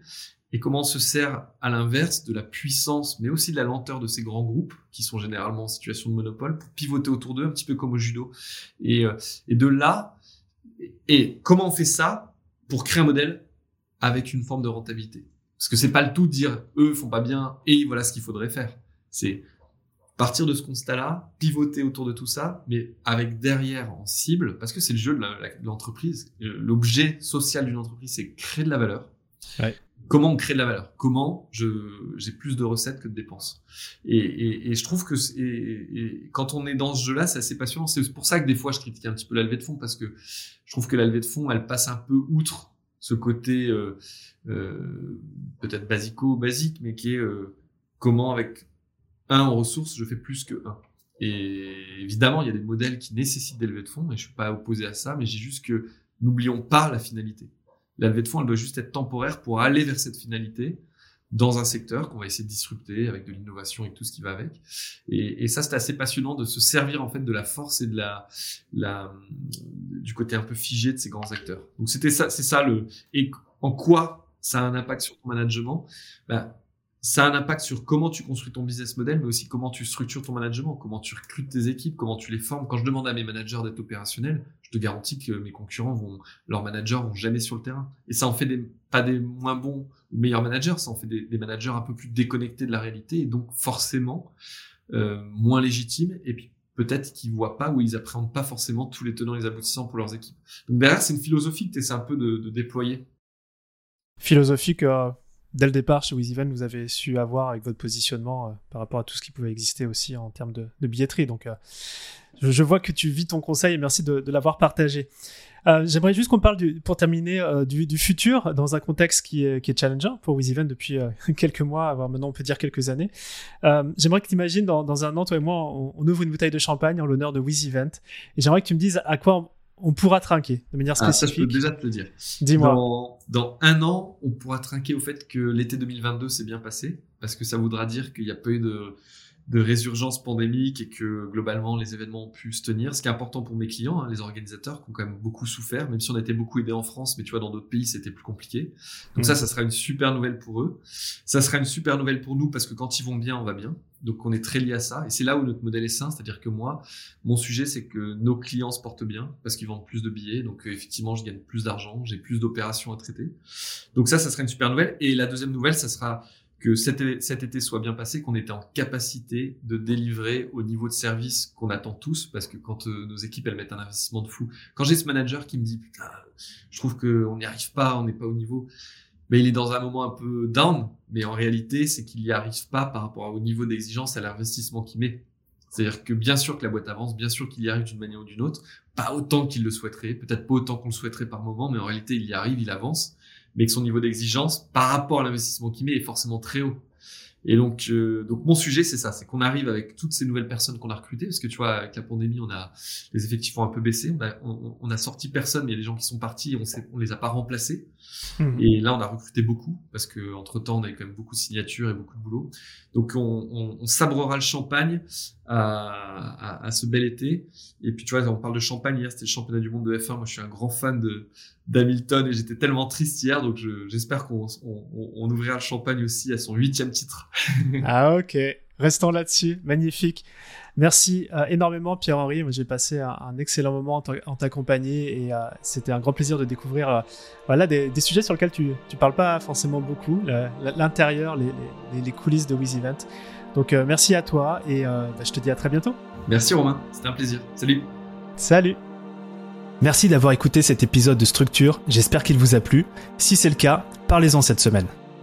Et comment on se sert à l'inverse de la puissance, mais aussi de la lenteur de ces grands groupes qui sont généralement en situation de monopole pour pivoter autour d'eux, un petit peu comme au judo. Et, euh, et de là, et comment on fait ça pour créer un modèle avec une forme de rentabilité? Parce que c'est pas le tout de dire eux font pas bien et voilà ce qu'il faudrait faire. C'est partir de ce constat-là, pivoter autour de tout ça, mais avec derrière en cible, parce que c'est le jeu de l'entreprise. L'objet social d'une entreprise, c'est créer de la valeur. Ouais. Comment on crée de la valeur? Comment j'ai plus de recettes que de dépenses? Et, et, et je trouve que et, quand on est dans ce jeu-là, c'est assez passionnant. C'est pour ça que des fois, je critique un petit peu la levée de fonds parce que je trouve que la levée de fonds, elle passe un peu outre ce côté euh, euh, peut-être basico basique, mais qui est euh, comment avec un en ressources je fais plus que un. Et évidemment, il y a des modèles qui nécessitent des levées de fonds, et je suis pas opposé à ça, mais j'ai juste que n'oublions pas la finalité. La de fonds, elle doit juste être temporaire pour aller vers cette finalité dans un secteur qu'on va essayer de disrupter avec de l'innovation et tout ce qui va avec. Et, ça, c'est assez passionnant de se servir en fait de la force et de la, la du côté un peu figé de ces grands acteurs. Donc c'était ça, c'est ça le. Et en quoi ça a un impact sur ton management? Ben, ça a un impact sur comment tu construis ton business model, mais aussi comment tu structures ton management, comment tu recrutes tes équipes, comment tu les formes. Quand je demande à mes managers d'être opérationnels, je te garantis que mes concurrents vont, leurs managers vont jamais sur le terrain. Et ça en fait des, pas des moins bons ou meilleurs managers, ça en fait des, des managers un peu plus déconnectés de la réalité et donc forcément euh, moins légitimes. Et puis peut-être qu'ils voient pas ou ils appréhendent pas forcément tous les tenants et les aboutissants pour leurs équipes. Donc derrière, c'est une philosophie que tu essaies un peu de, de déployer. Philosophie que dès le départ chez WizEven, vous avez su avoir avec votre positionnement euh, par rapport à tout ce qui pouvait exister aussi en termes de, billetterie. Donc, euh, je, vois que tu vis ton conseil et merci de, l'avoir partagé. Euh, j'aimerais juste qu'on parle, pour terminer, du, futur dans un contexte qui est, qui challengeant pour WizEven depuis [LAUGHS] quelques mois, voire maintenant on peut dire quelques années. j'aimerais que tu imagines dans, un an, toi et moi, on, ouvre une bouteille de champagne en l'honneur de WizEvent. Et j'aimerais que tu me dises à quoi on pourra trinquer de manière spécifique ah, Ça, je peux déjà te le dire. Dis-moi. Dans, dans, un an, on pourra trinquer au fait que l'été 2022 s'est bien passé, parce que ça voudra dire qu'il n'y a pas eu de, de résurgence pandémique et que globalement les événements ont pu se tenir. Ce qui est important pour mes clients, hein, les organisateurs, qui ont quand même beaucoup souffert, même si on a été beaucoup aidés en France, mais tu vois, dans d'autres pays, c'était plus compliqué. Donc ça, ça sera une super nouvelle pour eux. Ça sera une super nouvelle pour nous parce que quand ils vont bien, on va bien. Donc on est très lié à ça. Et c'est là où notre modèle est sain, c'est-à-dire que moi, mon sujet, c'est que nos clients se portent bien parce qu'ils vendent plus de billets. Donc euh, effectivement, je gagne plus d'argent, j'ai plus d'opérations à traiter. Donc ça, ça sera une super nouvelle. Et la deuxième nouvelle, ça sera que cet, été soit bien passé, qu'on était en capacité de délivrer au niveau de service qu'on attend tous, parce que quand euh, nos équipes elles mettent un investissement de fou, quand j'ai ce manager qui me dit putain, je trouve qu'on n'y arrive pas, on n'est pas au niveau, mais il est dans un moment un peu down, mais en réalité c'est qu'il n'y arrive pas par rapport au niveau d'exigence à l'investissement qu'il met. C'est-à-dire que bien sûr que la boîte avance, bien sûr qu'il y arrive d'une manière ou d'une autre, pas autant qu'il le souhaiterait, peut-être pas autant qu'on le souhaiterait par moment, mais en réalité il y arrive, il avance mais que son niveau d'exigence par rapport à l'investissement qu'il met est forcément très haut. Et donc, euh, donc mon sujet, c'est ça, c'est qu'on arrive avec toutes ces nouvelles personnes qu'on a recrutées, parce que tu vois, avec la pandémie, on a les effectifs ont un peu baissé, on a, on, a sorti personne, mais il y a des gens qui sont partis, on, on les a pas remplacés. Mmh. Et là, on a recruté beaucoup, parce que entre temps, on avait quand même beaucoup de signatures et beaucoup de boulot. Donc, on, on, on sabrera le champagne à, à, à, ce bel été. Et puis, tu vois, on parle de champagne hier, c'était le championnat du monde de F1. Moi, je suis un grand fan de d'Hamilton et j'étais tellement triste hier, donc j'espère qu'on on, on ouvrira le champagne aussi à son huitième titre. [LAUGHS] ah ok, restons là-dessus, magnifique. Merci euh, énormément Pierre-Henri, j'ai passé un, excellent moment en, ta compagnie et euh, c'était un grand plaisir de découvrir euh, voilà, des, des, sujets sur lesquels tu ne parles pas forcément beaucoup, l'intérieur, les, les, les, coulisses de Wiz Event. Donc merci à toi et bah, je te dis à très bientôt. Merci Romain, c'était un plaisir. Salut. Salut. Merci d'avoir écouté cet épisode de Structure, j'espère qu'il vous a plu. Si c'est le cas, parlez-en cette semaine